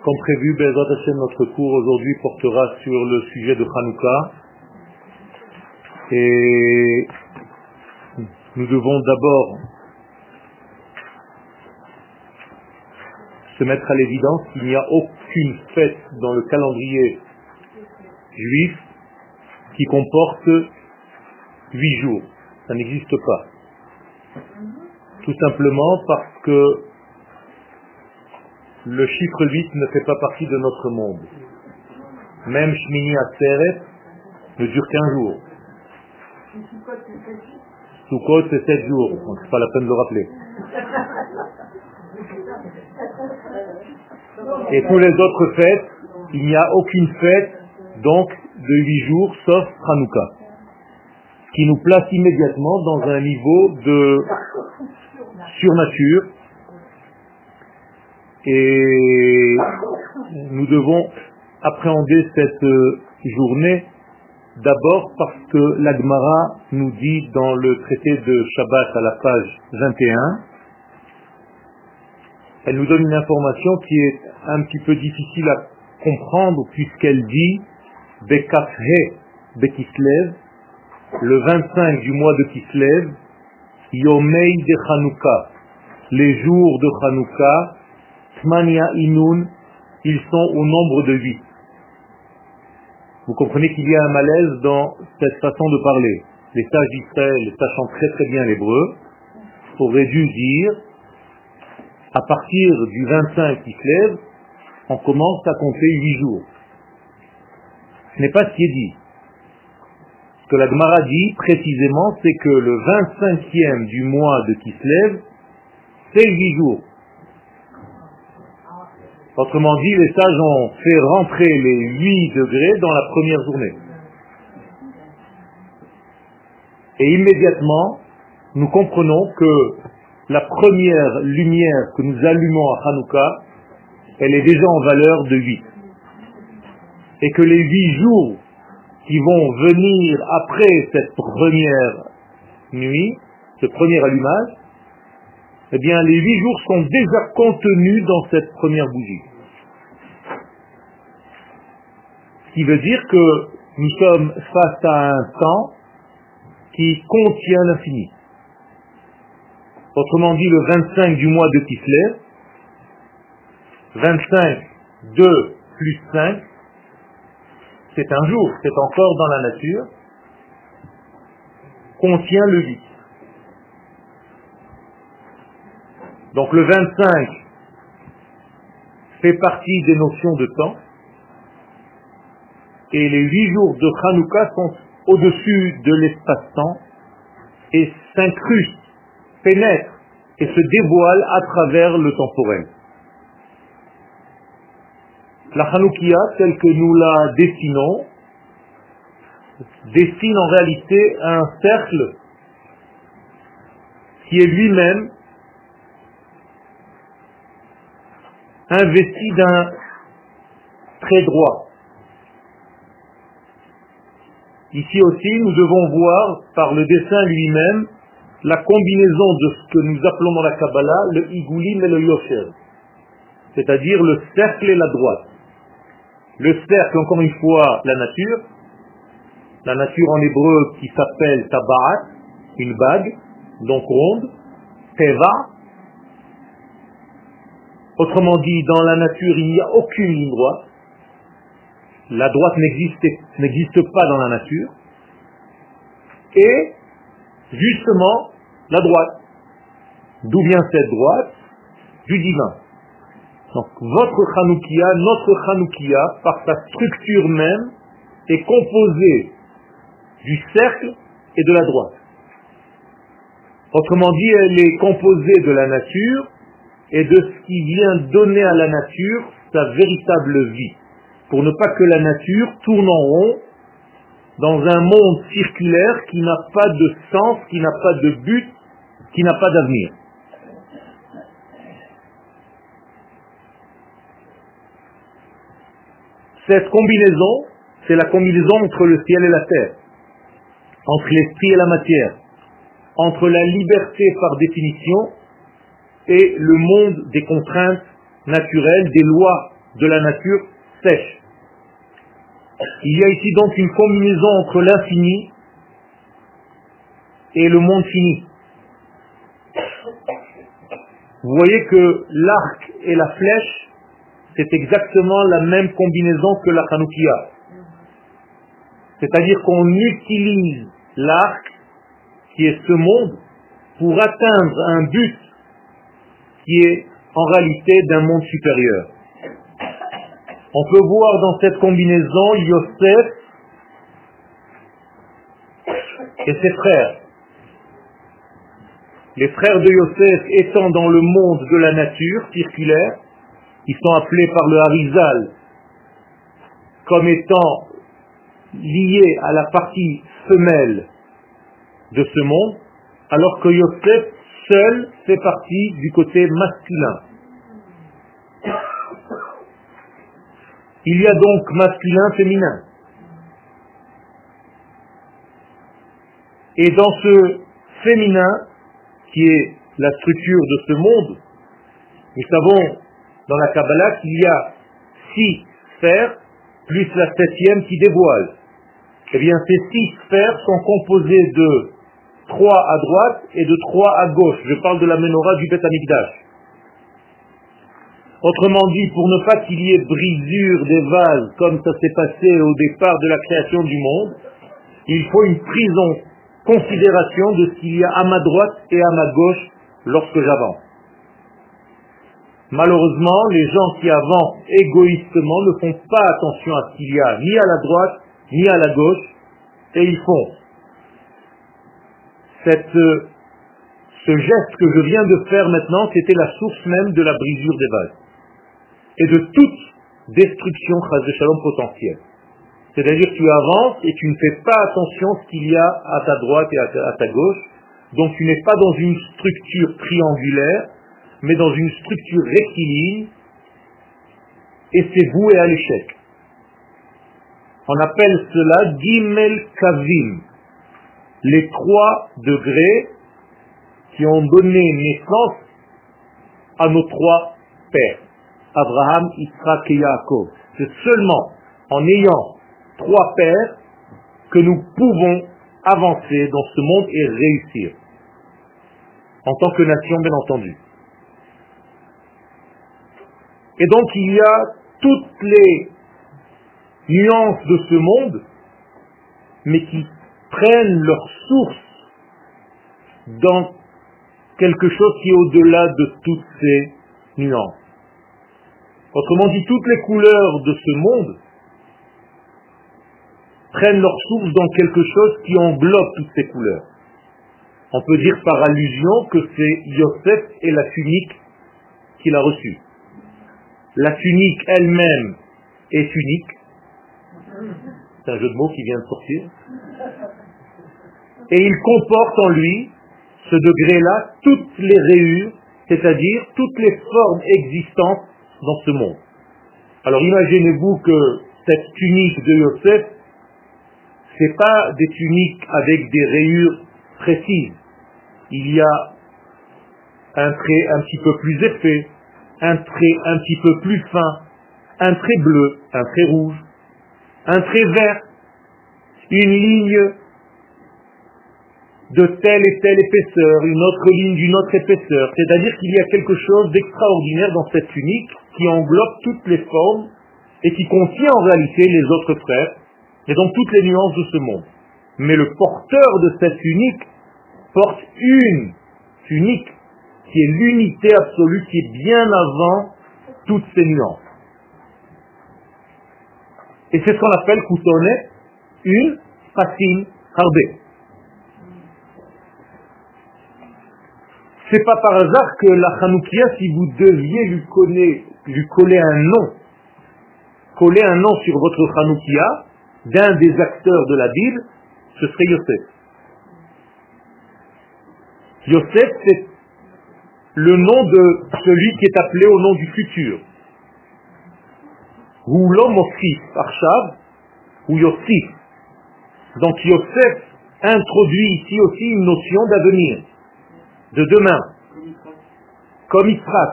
Comme prévu, Hashem, notre cours aujourd'hui portera sur le sujet de Hanouka. Et nous devons d'abord se mettre à l'évidence qu'il n'y a aucune fête dans le calendrier juif qui comporte huit jours. Ça n'existe pas. Tout simplement parce que le chiffre 8 ne fait pas partie de notre monde. Même Shmini Atzeret ne dure qu'un jour. Sukkot c'est 7 jours, donc c'est pas la peine de le rappeler. Et pour les autres fêtes, il n'y a aucune fête donc de 8 jours sauf Hanouka. Ce qui nous place immédiatement dans un niveau de surnature et nous devons appréhender cette journée d'abord parce que l'Agmara nous dit dans le traité de Shabbat à la page 21, elle nous donne une information qui est un petit peu difficile à comprendre puisqu'elle dit Bekafhe Bekislev, le 25 du mois de Kislev, Yomei de Hanouka, les jours de Hanouka, Tmania Inun, ils sont au nombre de huit. Vous comprenez qu'il y a un malaise dans cette façon de parler. Les sages d'Israël, sachant très très bien l'hébreu, auraient dû dire, à partir du 25 qui se lève, on commence à compter huit jours. Ce n'est pas ce qui est dit. Ce que la Gemara dit précisément, c'est que le 25e du mois de Kislev, c'est huit jours. Autrement dit, les sages ont fait rentrer les 8 degrés dans la première journée. Et immédiatement, nous comprenons que la première lumière que nous allumons à Hanouka, elle est déjà en valeur de 8. Et que les 8 jours qui vont venir après cette première nuit, ce premier allumage, eh bien les huit jours sont déjà contenus dans cette première bougie. Ce qui veut dire que nous sommes face à un temps qui contient l'infini. Autrement dit, le 25 du mois de Kislev, 25, 2 plus 5, c'est un jour, c'est encore dans la nature, contient le 8. Donc le 25 fait partie des notions de temps et les huit jours de Hanouka sont au-dessus de l'espace-temps et s'incrustent, pénètrent et se dévoilent à travers le temporel. La Hanoukia, telle que nous la dessinons, dessine en réalité un cercle qui est lui-même investi d'un trait droit. Ici aussi, nous devons voir par le dessin lui-même la combinaison de ce que nous appelons dans la Kabbalah le Igulim et le Yosher, c'est-à-dire le cercle et la droite. Le cercle, encore une fois, la nature, la nature en hébreu qui s'appelle Tabaat, une bague, donc ronde, Teva, Autrement dit, dans la nature, il n'y a aucune droite. La droite n'existe pas dans la nature. Et, justement, la droite. D'où vient cette droite Du divin. Donc, votre Hanoukia, notre Hanoukia, par sa structure même, est composée du cercle et de la droite. Autrement dit, elle est composée de la nature et de ce qui vient donner à la nature sa véritable vie, pour ne pas que la nature tourne en rond dans un monde circulaire qui n'a pas de sens, qui n'a pas de but, qui n'a pas d'avenir. Cette combinaison, c'est la combinaison entre le ciel et la terre, entre l'esprit et la matière, entre la liberté par définition et le monde des contraintes naturelles, des lois de la nature sèche. Il y a ici donc une combinaison entre l'infini et le monde fini. Vous voyez que l'arc et la flèche, c'est exactement la même combinaison que la Hanoukia. C'est-à-dire qu'on utilise l'arc, qui est ce monde, pour atteindre un but qui est en réalité d'un monde supérieur. On peut voir dans cette combinaison Yosef et ses frères. Les frères de Yosef étant dans le monde de la nature circulaire, ils sont appelés par le Harizal comme étant liés à la partie femelle de ce monde, alors que Yosef seul fait partie du côté masculin. Il y a donc masculin, féminin. Et dans ce féminin, qui est la structure de ce monde, nous savons dans la Kabbalah qu'il y a six sphères plus la septième qui dévoile. Eh bien, ces six sphères sont composées de trois à droite et de trois à gauche. Je parle de la menorah du Beth Amikdash. Autrement dit, pour ne pas qu'il y ait brisure des vases comme ça s'est passé au départ de la création du monde, il faut une prise en considération de ce qu'il y a à ma droite et à ma gauche lorsque j'avance. Malheureusement, les gens qui avancent égoïstement ne font pas attention à ce qu'il y a ni à la droite ni à la gauche et ils font cette, ce geste que je viens de faire maintenant, c'était la source même de la brisure des vases et de toute destruction de shalom potentielle. C'est-à-dire que tu avances et tu ne fais pas attention à ce qu'il y a à ta droite et à ta, gauche. Donc tu n'es pas dans une structure triangulaire, mais dans une structure rectiligne, et c'est voué à l'échec. On appelle cela Gimel Kavim, les trois degrés qui ont donné naissance à nos trois pères. Abraham, Israël et Yaakov. C'est seulement en ayant trois pères que nous pouvons avancer dans ce monde et réussir. En tant que nation, bien entendu. Et donc il y a toutes les nuances de ce monde, mais qui prennent leur source dans quelque chose qui est au-delà de toutes ces nuances. Autrement dit, toutes les couleurs de ce monde prennent leur source dans quelque chose qui englobe toutes ces couleurs. On peut dire par allusion que c'est Yosef et la tunique qu'il a reçue. La tunique elle-même est unique. C'est un jeu de mots qui vient de sortir. Et il comporte en lui, ce degré-là, toutes les rayures, c'est-à-dire toutes les formes existantes dans ce monde. Alors imaginez-vous que cette tunique de Yosef, c'est pas des tuniques avec des rayures précises. Il y a un trait un petit peu plus épais, un trait un petit peu plus fin, un trait bleu, un trait rouge, un trait vert, une ligne de telle et telle épaisseur, une autre ligne d'une autre épaisseur. C'est-à-dire qu'il y a quelque chose d'extraordinaire dans cette tunique qui englobe toutes les formes et qui contient en réalité les autres frères et donc toutes les nuances de ce monde. Mais le porteur de cette tunique porte une tunique qui est l'unité absolue, qui est bien avant toutes ces nuances. Et c'est ce qu'on appelle coutone, une fascine harbé. C'est pas par hasard que la Hanoukia, si vous deviez lui, lui coller un nom, coller un nom sur votre Hanoukia d'un des acteurs de la Bible, ce serait Yosef. Yosef, c'est le nom de celui qui est appelé au nom du futur. Ou l'homme Arshav, ou Yosef. Donc Yosef introduit ici aussi une notion d'avenir de demain, comme Israël,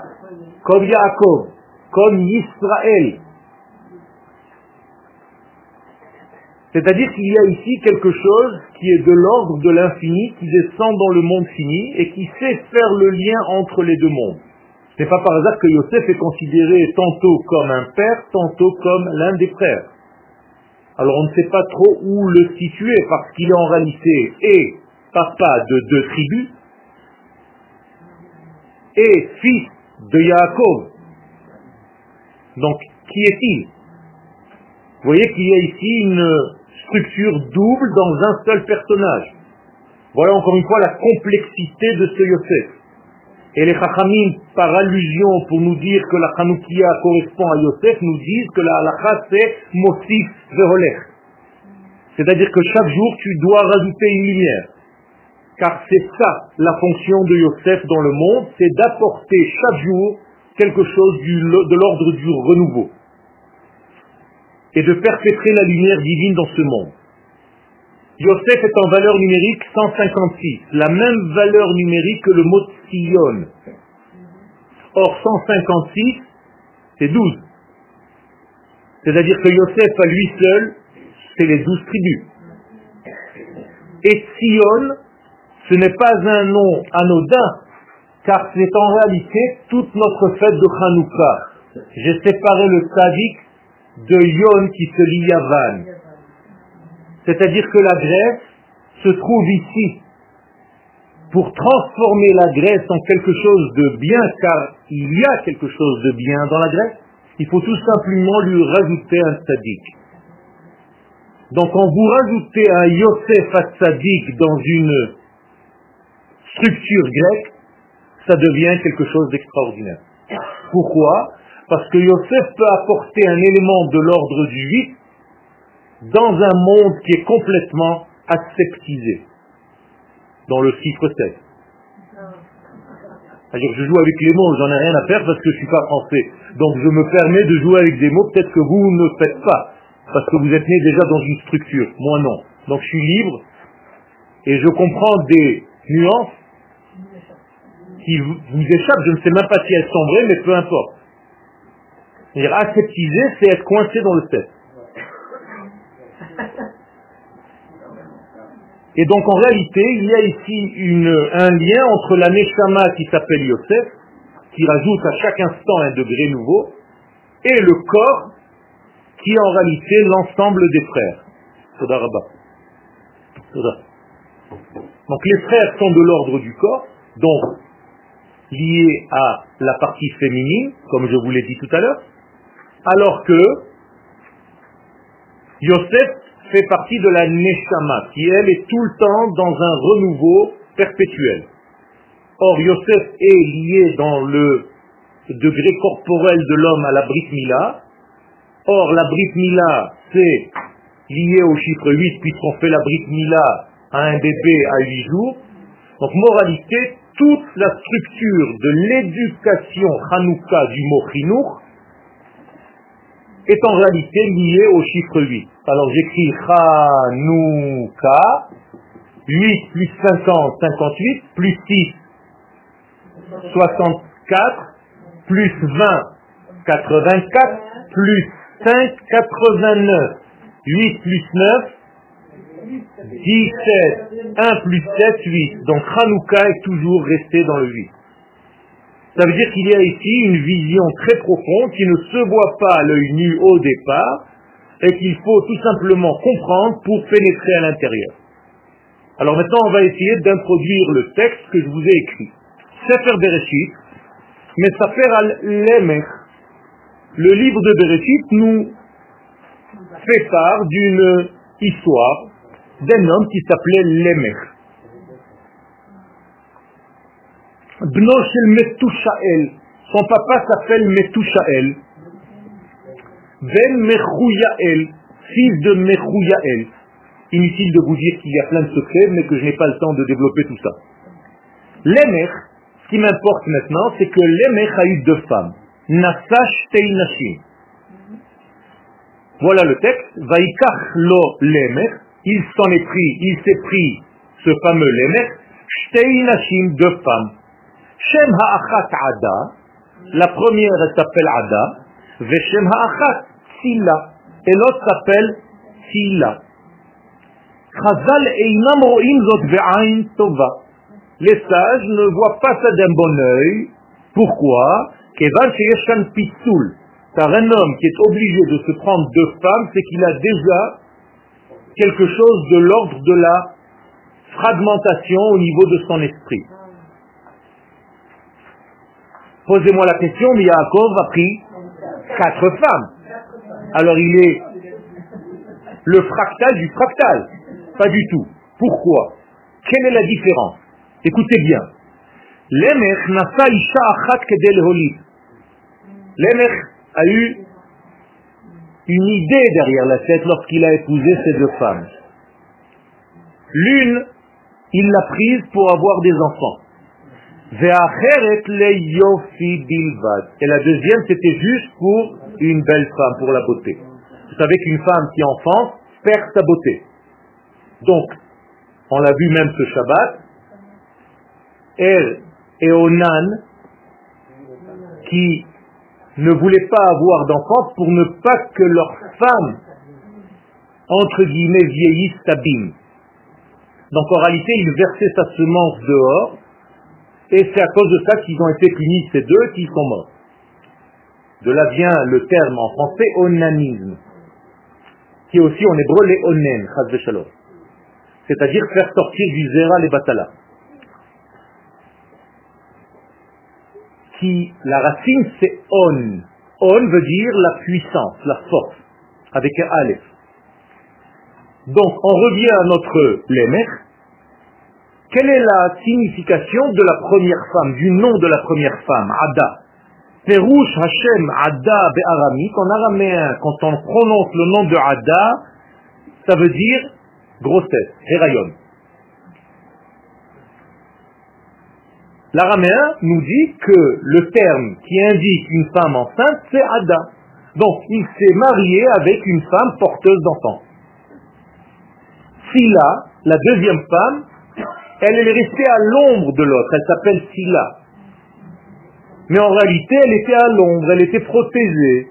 comme Yaakov, comme Israël. C'est-à-dire qu'il y a ici quelque chose qui est de l'ordre de l'infini, qui descend dans le monde fini et qui sait faire le lien entre les deux mondes. Ce n'est pas par hasard que Yosef est considéré tantôt comme un père, tantôt comme l'un des frères. Alors on ne sait pas trop où le situer parce qu'il est en réalité et papa de deux tribus et fils de Yaakov. Donc qui est-il? Vous voyez qu'il y a ici une structure double dans un seul personnage. Voilà encore une fois la complexité de ce Yosef. Et les Chachamim, par allusion pour nous dire que la Hanoukia correspond à Yosef, nous disent que la halakha c'est Mosif Veholech. C'est-à-dire que chaque jour tu dois rajouter une lumière. Car c'est ça la fonction de Yosef dans le monde, c'est d'apporter chaque jour quelque chose de l'ordre du renouveau. Et de perpétrer la lumière divine dans ce monde. Yosef est en valeur numérique 156, la même valeur numérique que le mot Sion. Or 156, c'est 12. C'est-à-dire que Yosef à lui seul, c'est les douze tribus. Et Sion, ce n'est pas un nom anodin, car c'est en réalité toute notre fête de Hanouka. J'ai séparé le Tzadik de Yon qui se lie à Van. C'est-à-dire que la Grèce se trouve ici pour transformer la Grèce en quelque chose de bien, car il y a quelque chose de bien dans la Grèce, il faut tout simplement lui rajouter un tzaddik. Donc quand vous rajoutez un Yosef à tzaddik dans une structure grecque, ça devient quelque chose d'extraordinaire. Pourquoi? Parce que Yosef peut apporter un élément de l'ordre du 8 dans un monde qui est complètement aseptisé, dans le chiffre 7. C'est-à-dire je joue avec les mots, j'en ai rien à faire parce que je ne suis pas français. Donc je me permets de jouer avec des mots, peut-être que vous ne faites pas, parce que vous êtes né déjà dans une structure. Moi non. Donc je suis libre et je comprends des nuances qui vous échappent. Je ne sais même pas si elles sont vraies, mais peu importe. C'est-à-dire aseptiser, c'est être coincé dans le 7. Et donc en réalité, il y a ici un lien entre la Neshama qui s'appelle Yosef, qui rajoute à chaque instant un degré nouveau, et le corps qui est en réalité l'ensemble des frères. Donc les frères sont de l'ordre du corps, donc liés à la partie féminine, comme je vous l'ai dit tout à l'heure, alors que Yosef fait partie de la Neshama, qui elle est tout le temps dans un renouveau perpétuel. Or, Yosef est lié dans le degré corporel de l'homme à la Brit Mila. Or, la Brit Mila, c'est lié au chiffre 8, puisqu'on fait la Brit Mila à un bébé à 8 jours. Donc, moralité, toute la structure de l'éducation Hanouka du mot Chinour est en réalité liée au chiffre 8. Alors j'écris Hanouka, 8 plus 50, 58, plus 6, 64, plus 20, 84, plus 5, 89, 8 plus 9, 17, 1 plus 7, 8. Donc Hanouka est toujours resté dans le 8. Ça veut dire qu'il y a ici une vision très profonde qui ne se voit pas à l'œil nu au départ et qu'il faut tout simplement comprendre pour pénétrer à l'intérieur. Alors maintenant, on va essayer d'introduire le texte que je vous ai écrit. Sefer Bereshit, mais Sefer al-Lemech, le livre de Bereshit nous fait part d'une histoire d'un homme qui s'appelait Lemech. Bno shel Metushael. Son papa s'appelle Metushael. Ben Mechouyael, fils de Mechouyael. Inutile de vous dire qu'il y a plein de secrets, mais que je n'ai pas le temps de développer tout ça. Lemech, ce qui m'importe maintenant, c'est que Lemech a eu deux femmes. Nasash Teinashim. Voilà le texte. Vaikach lo Lemech. Il s'en est pris, il s'est pris ce fameux Lemech. Shteinashim, deux femmes. Shem ha'achat ada. La première, elle s'appelle Ada, Veshem Ha'achat, Silla. Et l'autre s'appelle Silla. Chazal Einam Ro'im Zot Ve'ain Tova. Les sages ne voient pas ça d'un bon oeil. Pourquoi? Kevan Sheyeshan Pitsul. Car un homme qui est obligé de se prendre deux femmes, c'est qu'il a déjà quelque chose de l'ordre de la fragmentation au niveau de son esprit. Posez-moi la question, mais Yaakov a pris quatre femmes. Alors il est le fractal du fractal. Pas du tout. Pourquoi? Quelle est la différence? Écoutez bien. L'Emech nasa isha achat L'Emech a eu une idée derrière la tête lorsqu'il a épousé ces deux femmes. L'une, il l'a prise pour avoir des enfants. Et la deuxième, c'était juste pour une belle femme, pour la beauté. Vous savez qu'une femme qui enfante perd sa beauté. Donc, on l'a vu même ce Shabbat, elle et Onan, qui ne voulaient pas avoir d'enfants pour ne pas que leurs femmes, entre guillemets, vieillissent, s'abîment. Donc en réalité, ils versaient sa semence dehors, et c'est à cause de ça qu'ils ont été punis, ces deux qui sont morts. De là vient le terme en français onanisme, qui est aussi en hébreu les onen, c'est-à-dire faire sortir du zéra les batala. Qui, la racine c'est on. On veut dire la puissance, la force, avec un aleph. Donc on revient à notre lémer, quelle est la signification de la première femme, du nom de la première femme, Ada? Perouche Hashem Ada Be'aramique, en araméen, quand on prononce le nom de Ada, ça veut dire grossesse, Herayon. L'araméen nous dit que le terme qui indique une femme enceinte, c'est Ada. Donc, il s'est marié avec une femme porteuse d'enfants. Sila, la deuxième femme, elle, est restée à l'ombre de l'autre, elle s'appelle Sila. Mais en réalité, elle était à l'ombre, elle était protégée.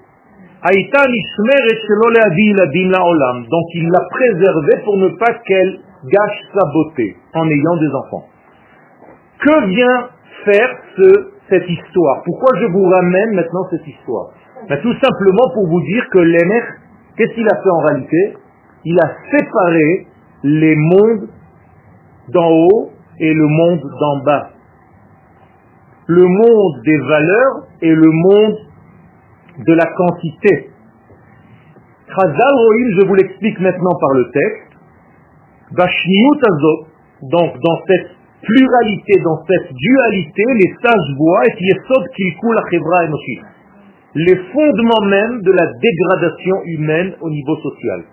Donc il l'a préservée pour ne pas qu'elle gâche sa beauté en ayant des enfants. Que vient faire cette histoire? Pourquoi je vous ramène maintenant cette histoire? Ben, Tout simplement pour vous dire que l'émer, qu'est-ce qu'il a fait en réalité? Il a séparé les mondes d'en haut et le monde d'en bas. Le monde des valeurs et le monde de la quantité. je vous l'explique maintenant par le texte. donc dans cette pluralité, dans cette dualité, les sages voient et qui coule à les fondements même de la dégradation humaine au niveau social.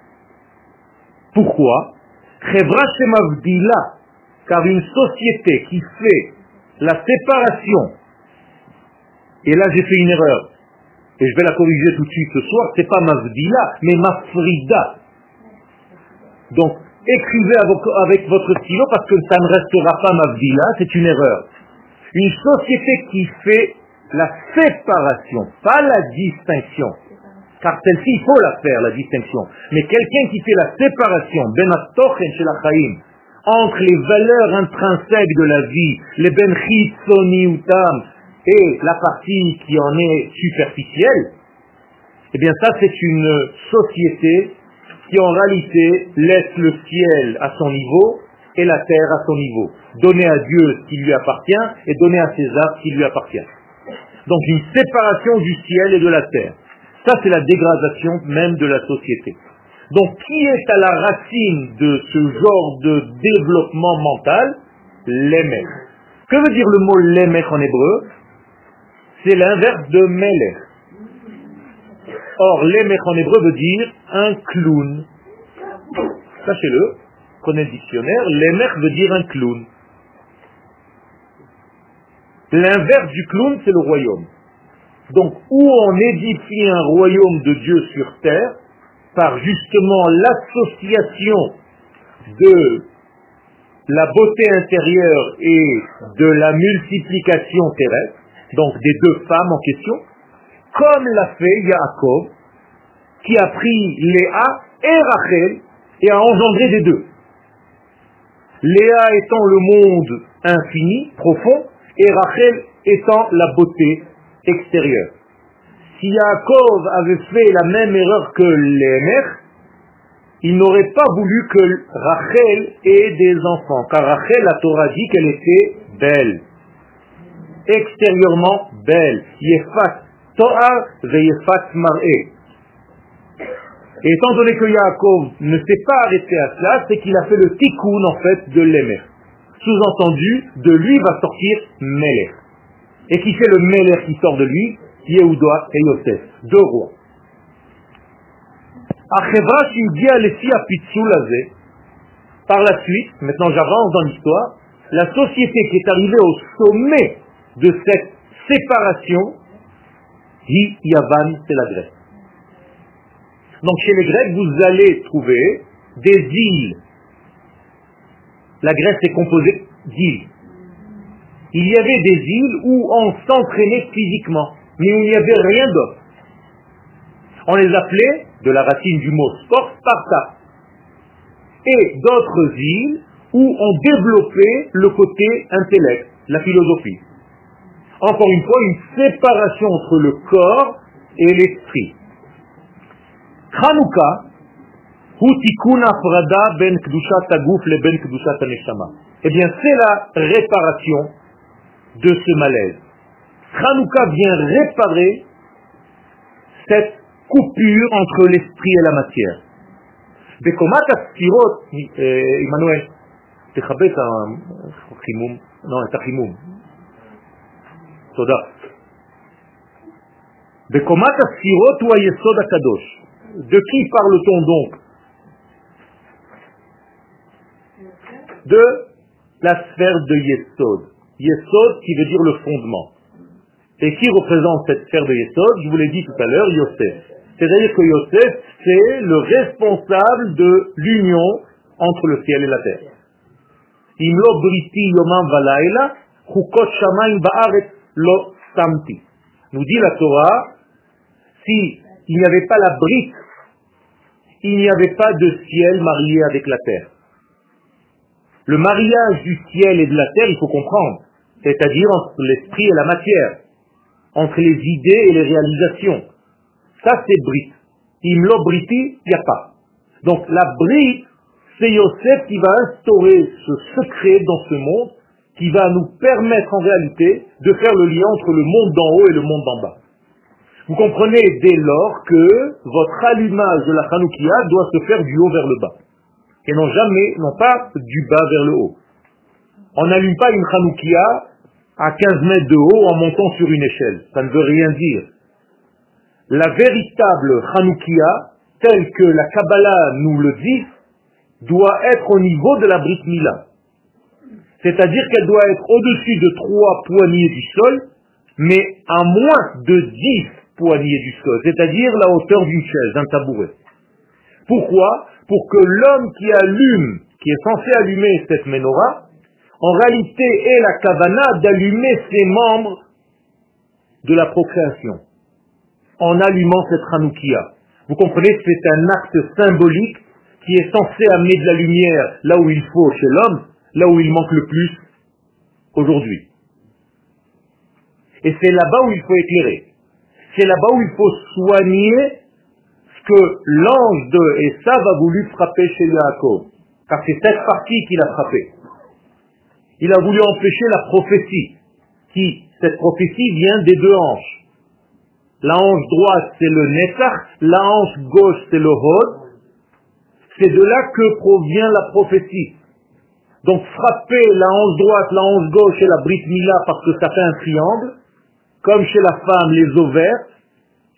Pourquoi? Car une société qui fait la séparation, et là j'ai fait une erreur, et je vais la corriger tout de suite ce soir, c'est pas Mavdila, mais Mafrida. Donc, écrivez avec, votre stylo parce que ça ne restera pas Mavdila, c'est une erreur. Une société qui fait la séparation, pas la distinction. Car celle-ci, il faut la faire, la distinction. Mais quelqu'un qui fait la séparation, ben entre les valeurs intrinsèques de la vie, les benchit utam, et la partie qui en est superficielle, eh bien ça c'est une société qui en réalité laisse le ciel à son niveau et la terre à son niveau. Donner à Dieu ce qui lui appartient et donner à César ce qui lui appartient. Donc une séparation du ciel et de la terre. Ça c'est la dégradation même de la société. Donc qui est à la racine de ce genre de développement mental? L'émech. Que veut dire le mot l'émech en hébreu? C'est l'inverse de melech. Or, l'émech en hébreu veut dire un clown. Sachez-le, prenez le dictionnaire, l'émech veut dire un clown. L'inverse du clown, c'est le royaume. Donc, où on édifie un royaume de Dieu sur terre, par justement l'association de la beauté intérieure et de la multiplication terrestre, donc des deux femmes en question, comme l'a fait Yaakov, qui a pris Léa et Rachel et a engendré des deux. Léa étant le monde infini, profond, et Rachel étant la beauté extérieure. Si Yaakov avait fait la même erreur que les mères, il n'aurait pas voulu que Rachel ait des enfants, car Rachel, la Torah dit qu'elle était belle. Extérieurement belle. Yefat Torah Yefat Mar'e. Et étant donné que Yaakov ne s'est pas arrêté à cela, c'est qu'il a fait le tikkun en fait de l'Emer. Sous-entendu, de lui va sortir Meler. Et qui c'est le Meler qui sort de lui? Yehuda et Yosef, deux rois. Par la suite, maintenant j'avance dans l'histoire, la société qui est arrivée au sommet de cette séparation, Hi Yavan, c'est la Grèce. Donc chez les Grecs, vous allez trouver des îles. La Grèce est composée d'îles. Il y avait des îles où on s'entraînait physiquement, mais où il n'y avait rien d'autre. On les appelait, de la racine du mot sport, Sparta. Et d'autres îles où on développait le côté intellect, la philosophie Encore une fois, une séparation entre le corps et l'esprit. Hanouka, ben Eh bien, c'est la réparation de ce malaise. Hanouka vient réparer cette coupure entre l'esprit et la matière. בקומת הספירות, עמנואל, תכבה את החימום, לא, את החימום. תודה. בקומת הספירות הוא היסוד הקדוש. De qui parle-t-on donc De la sphère de Yesod. Yesod qui veut dire le fondement. Et qui représente cette sphère de Yesod Je vous l'ai dit tout à l'heure, Yosef. C'est-à-dire que Yosef, c'est le responsable de l'union entre le ciel et la terre. Imlo briti yomam valaila, chukot shamayim ba'aret lo. Nous dit la Torah, si il n'y avait pas la brique il n'y avait pas de ciel marié avec la terre. Le mariage du ciel et de la terre, il faut comprendre, c'est-à-dire entre l'esprit et la matière, entre les idées et les réalisations. Ça, c'est Brit. Imlo Briti, il n'y a pas. Donc la Brit, c'est Yosef qui va instaurer ce secret dans ce monde, qui va nous permettre en réalité de faire le lien entre le monde d'en haut et le monde d'en bas. Vous comprenez dès lors que votre allumage de la Hanoukia doit se faire du haut vers le bas. Et non jamais, non pas du bas vers le haut. On n'allume pas une Hanoukia à 15 mètres de haut en montant sur une échelle. Ça ne veut rien dire. La véritable Hanoukia, telle que la Kabbalah nous le dit, doit être au niveau de la Brit Mila. C'est-à-dire qu'elle doit être au-dessus de trois poignées du sol, mais à moins de 10 poignée du sol, c'est-à-dire la hauteur d'une chaise, d'un tabouret. Pourquoi? Pour que l'homme qui allume, qui est censé allumer cette menorah, en réalité ait la kavana d'allumer ses membres de la procréation, en allumant cette Hanoukia. Vous comprenez, c'est un acte symbolique qui est censé amener de la lumière là où il faut chez l'homme, là où il manque le plus aujourd'hui. Et c'est là-bas où il faut éclairer c'est là-bas où il faut soigner ce que l'ange de Esav a voulu frapper chez Yaakov. Car c'est cette partie qu'il a frappé. Il a voulu empêcher la prophétie, qui, cette prophétie vient des deux hanches. La hanche droite, c'est le Netzach, la hanche gauche, c'est le Hod. C'est de là que provient la prophétie. Donc frapper la hanche droite, la hanche gauche et la Brit Mila parce que ça fait un triangle, comme chez la femme, les ovaires,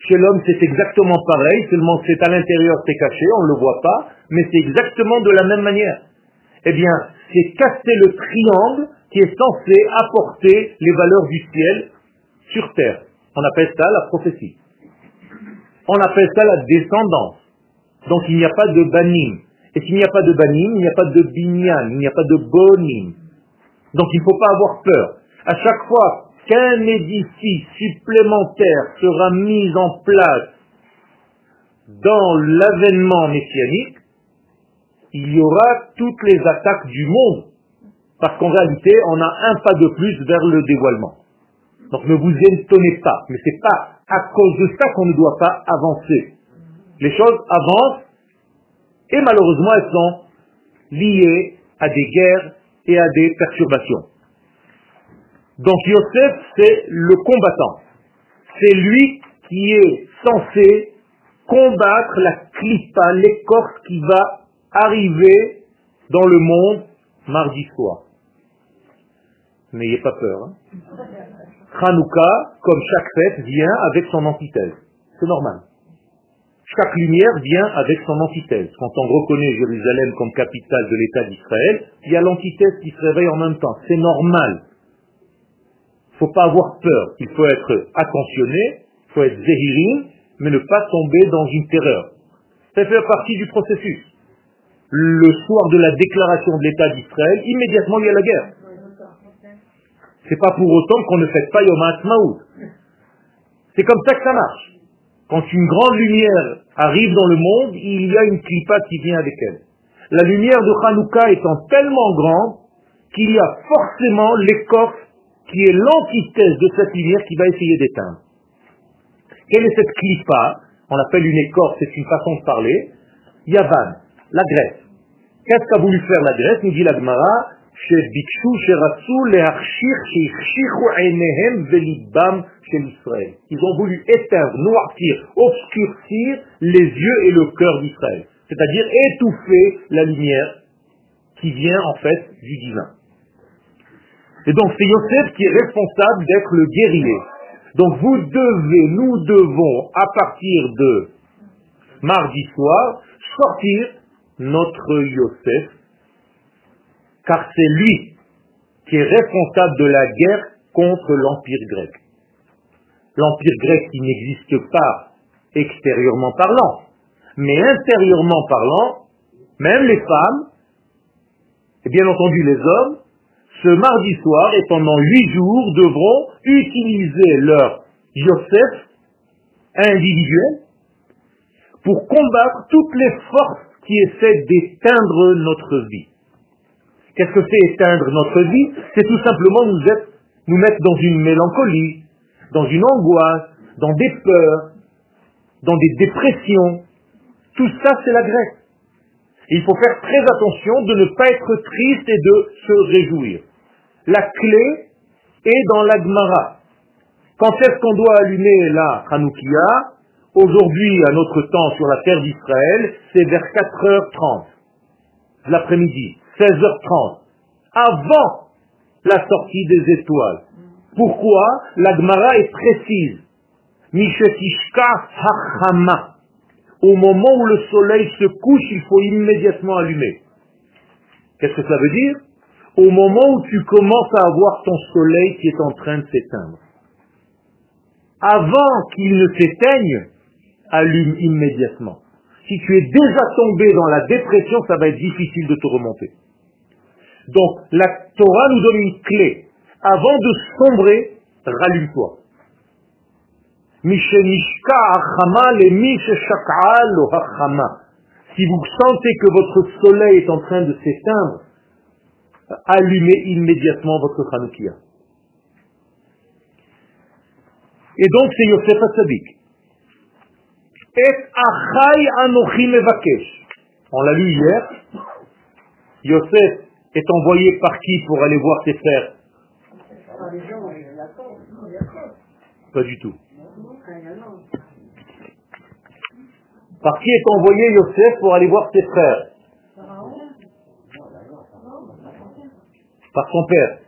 chez l'homme c'est exactement pareil, seulement c'est à l'intérieur, c'est caché, on ne le voit pas, mais c'est exactement de la même manière. Eh bien, c'est casser le triangle qui est censé apporter les valeurs du ciel sur terre. On appelle ça la prophétie. On appelle ça la descendance. Donc il n'y a pas de banim. Et s'il n'y a pas de banim, il n'y a pas de binyan, il n'y a pas de bonim. Donc il ne faut pas avoir peur. À chaque fois qu'un édifice supplémentaire sera mis en place dans l'avènement messianique, il y aura toutes les attaques du monde. Parce qu'en réalité, on a un pas de plus vers le dévoilement. Donc ne vous étonnez pas, mais ce n'est pas à cause de ça qu'on ne doit pas avancer. Les choses avancent et malheureusement elles sont liées à des guerres et à des perturbations. Donc Yosef, c'est le combattant. C'est lui qui est censé combattre la clipa, l'écorce qui va arriver dans le monde mardi soir. N'ayez pas peur. Hein. Comme chaque fête, vient avec son antithèse. C'est normal. Chaque lumière vient avec son antithèse. Quand on reconnaît Jérusalem comme capitale de l'État d'Israël, il y a l'antithèse qui se réveille en même temps. C'est normal. Il ne faut pas avoir peur. Il faut être attentionné, il faut être zéhirin, mais ne pas tomber dans une terreur. Ça fait partie du processus. Le soir de la déclaration de l'État d'Israël, immédiatement il y a la guerre. C'est pas pour autant qu'on ne fait pas Yom HaAtzmaout. C'est comme ça que ça marche. Quand une grande lumière arrive dans le monde, il y a une clipa qui vient avec elle. La lumière de Hanouka étant tellement grande qu'il y a forcément l'écorce qui est l'antithèse de cette lumière qui va essayer d'éteindre. Quelle est cette clipa? On l'appelle une écorce, c'est une façon de parler. Yavan, la Grèce. Qu'est-ce qu'a voulu faire la Grèce? Nous dit la Gemara, ils ont voulu éteindre, noircir, obscurcir les yeux et le cœur d'Israël. C'est-à-dire étouffer la lumière qui vient en fait du divin. Et donc c'est Yosef qui est responsable d'être le guerrier. Donc vous devez, nous devons, à partir de mardi soir, sortir notre Yosef car c'est lui qui est responsable de la guerre contre l'Empire grec. L'Empire grec qui n'existe pas extérieurement parlant, mais intérieurement parlant, même les femmes, et bien entendu les hommes, ce mardi soir et pendant huit jours devront utiliser leur Joseph individuel pour combattre toutes les forces qui essaient d'éteindre notre vie. Qu'est-ce que c'est éteindre notre vie? C'est tout simplement nous, mettre dans une mélancolie, dans une angoisse, dans des peurs, dans des dépressions. Tout ça, c'est la Grèce. il faut faire très attention de ne pas être triste et de se réjouir. La clé est dans la Gemara. Quand est-ce qu'on doit allumer la Hanoukia? Aujourd'hui, à notre temps sur la terre d'Israël, c'est vers 4h30, l'après-midi. 16h30, avant la sortie des étoiles. Pourquoi La Gemara est précise. Mishetishka hachama. Au moment où le soleil se couche, il faut immédiatement allumer. Qu'est-ce que ça veut dire? Au moment où tu commences à avoir ton soleil qui est en train de s'éteindre. Avant qu'il ne s'éteigne, allume immédiatement. Si tu es déjà tombé dans la dépression, ça va être difficile de te remonter. Donc, la Torah nous donne une clé. Avant de sombrer, rallume-toi. Si vous sentez que votre soleil est en train de s'éteindre, allumez immédiatement votre Hanoukia. Et donc c'est Yosef Atzadik. Et achai anochi mevakesh. On l'a lu hier. Yosef est envoyé par qui pour aller voir ses frères? Pas du tout. Par qui est envoyé Yosef pour aller voir ses frères? Par son père.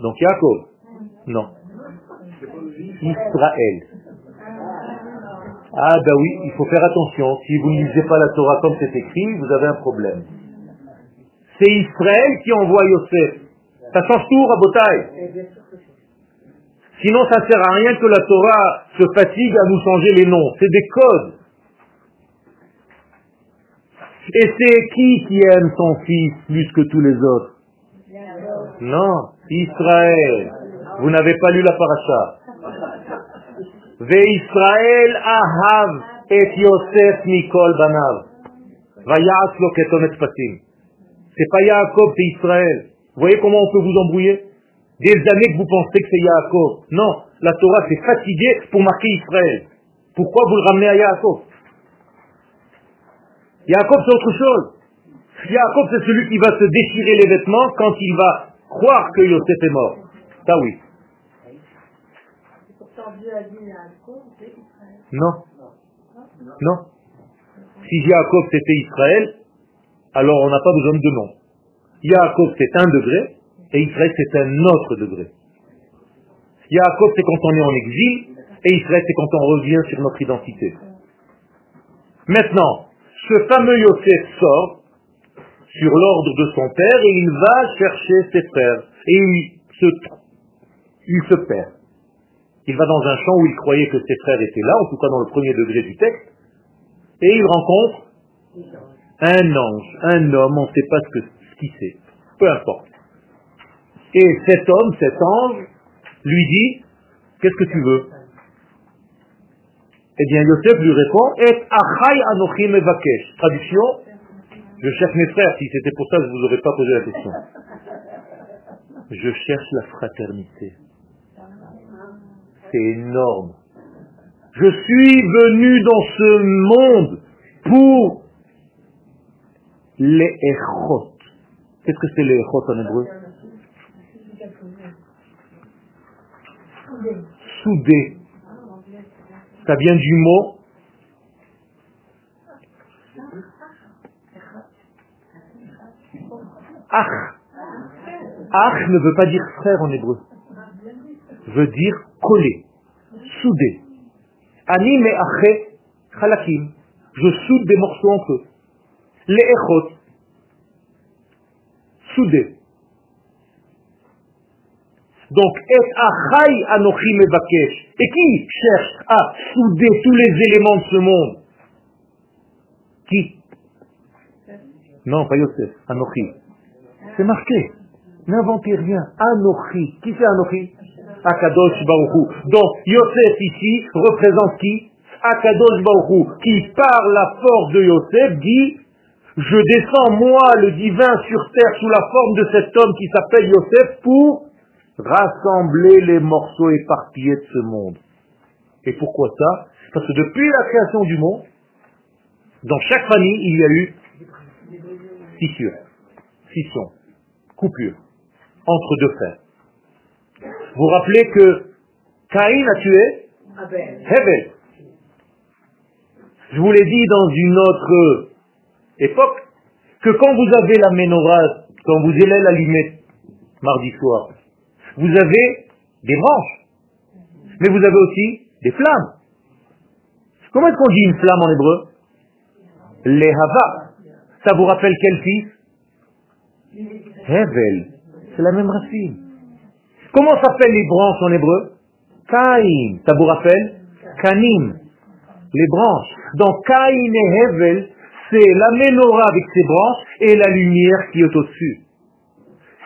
Donc Yaakov? Non. Israël. Ah ben oui, il faut faire attention. Si vous ne lisez pas la Torah comme c'est écrit, vous avez un problème c'est Israël qui envoie Yosef. Ça change tout, Rabotai. Sinon, ça ne sert à rien que la Torah se fatigue à nous changer les noms. C'est des codes. Et c'est qui qui aime son fils plus que tous les autres? Non, Israël. Vous n'avez pas lu la paracha. Ve'Israël ahav et Yosef mikol banav. Vayas lo ketom et patim. C'est pas Yaakov, c'est Israël. Vous voyez comment on peut vous embrouiller? Des années que vous pensez que c'est Yaakov. Non, la Torah s'est fatiguée pour marquer Israël. Pourquoi vous le ramenez à Yaakov? Yaakov c'est autre chose. Yaakov c'est celui qui va se déchirer les vêtements quand il va croire que Yosef est mort. Ça oui. Non. Non. Si Yaakov c'était Israël, alors on n'a pas besoin de nom. Yaakov c'est un degré et Israël c'est un autre degré. Yaakov c'est quand on est en exil et Israël c'est quand on revient sur notre identité. Maintenant, ce fameux Yosef sort sur l'ordre de son père et il va chercher ses frères. Et il se, il se perd. Il va dans un champ où il croyait que ses frères étaient là, en tout cas dans le premier degré du texte, et il rencontre un ange, un homme, on ne sait pas ce que ce sait, peu importe. Et cet homme, cet ange, lui dit, qu'est-ce que tu veux? Eh bien, Yosef lui répond, Et achai anochim evakesh. Traduction, je cherche mes frères, si c'était pour ça, je ne vous aurais pas posé la question. Je cherche la fraternité. C'est énorme. Je suis venu dans ce monde pour les echot. Qu'est-ce que c'est les echot en hébreu? Soudé. Ça vient du mot ach. Ach ne veut pas dire frère en hébreu. Veut dire coller, souder. Ani me ache chalakim. Je soude des morceaux entre eux. Les echot. Souder. Donc, et achai anochi mevakesh. Et qui cherche à souder tous les éléments de ce monde Qui Non, pas Yosef, anochi. C'est marqué. N'inventez rien. Anochi. Qui c'est Anochi? Akadosh Baruchou. Donc, Yosef ici représente qui? Akadosh Baruchou, qui par la force de Yosef dit je descends moi le divin sur terre sous la forme de cet homme qui s'appelle Yosef pour rassembler les morceaux éparpillés de ce monde. Et pourquoi ça? Parce que depuis la création du monde, dans chaque famille, il y a eu fissure, scission, coupure entre deux frères. Vous rappelez que Caïn a tué Hevel. Je vous l'ai dit dans une autre époque, que quand vous avez la menorah, quand vous allez l'allumer mardi soir, vous avez des branches, mais vous avez aussi des flammes. Comment est-ce qu'on dit une flamme en hébreu? Lehava. Ça vous rappelle quel fils? Hevel. C'est la même racine. Comment s'appellent les branches en hébreu? Caïn. Ça vous rappelle? Canim. Les branches. Donc Caïn et Hevel, c'est la menorah avec ses branches et la lumière qui est au-dessus.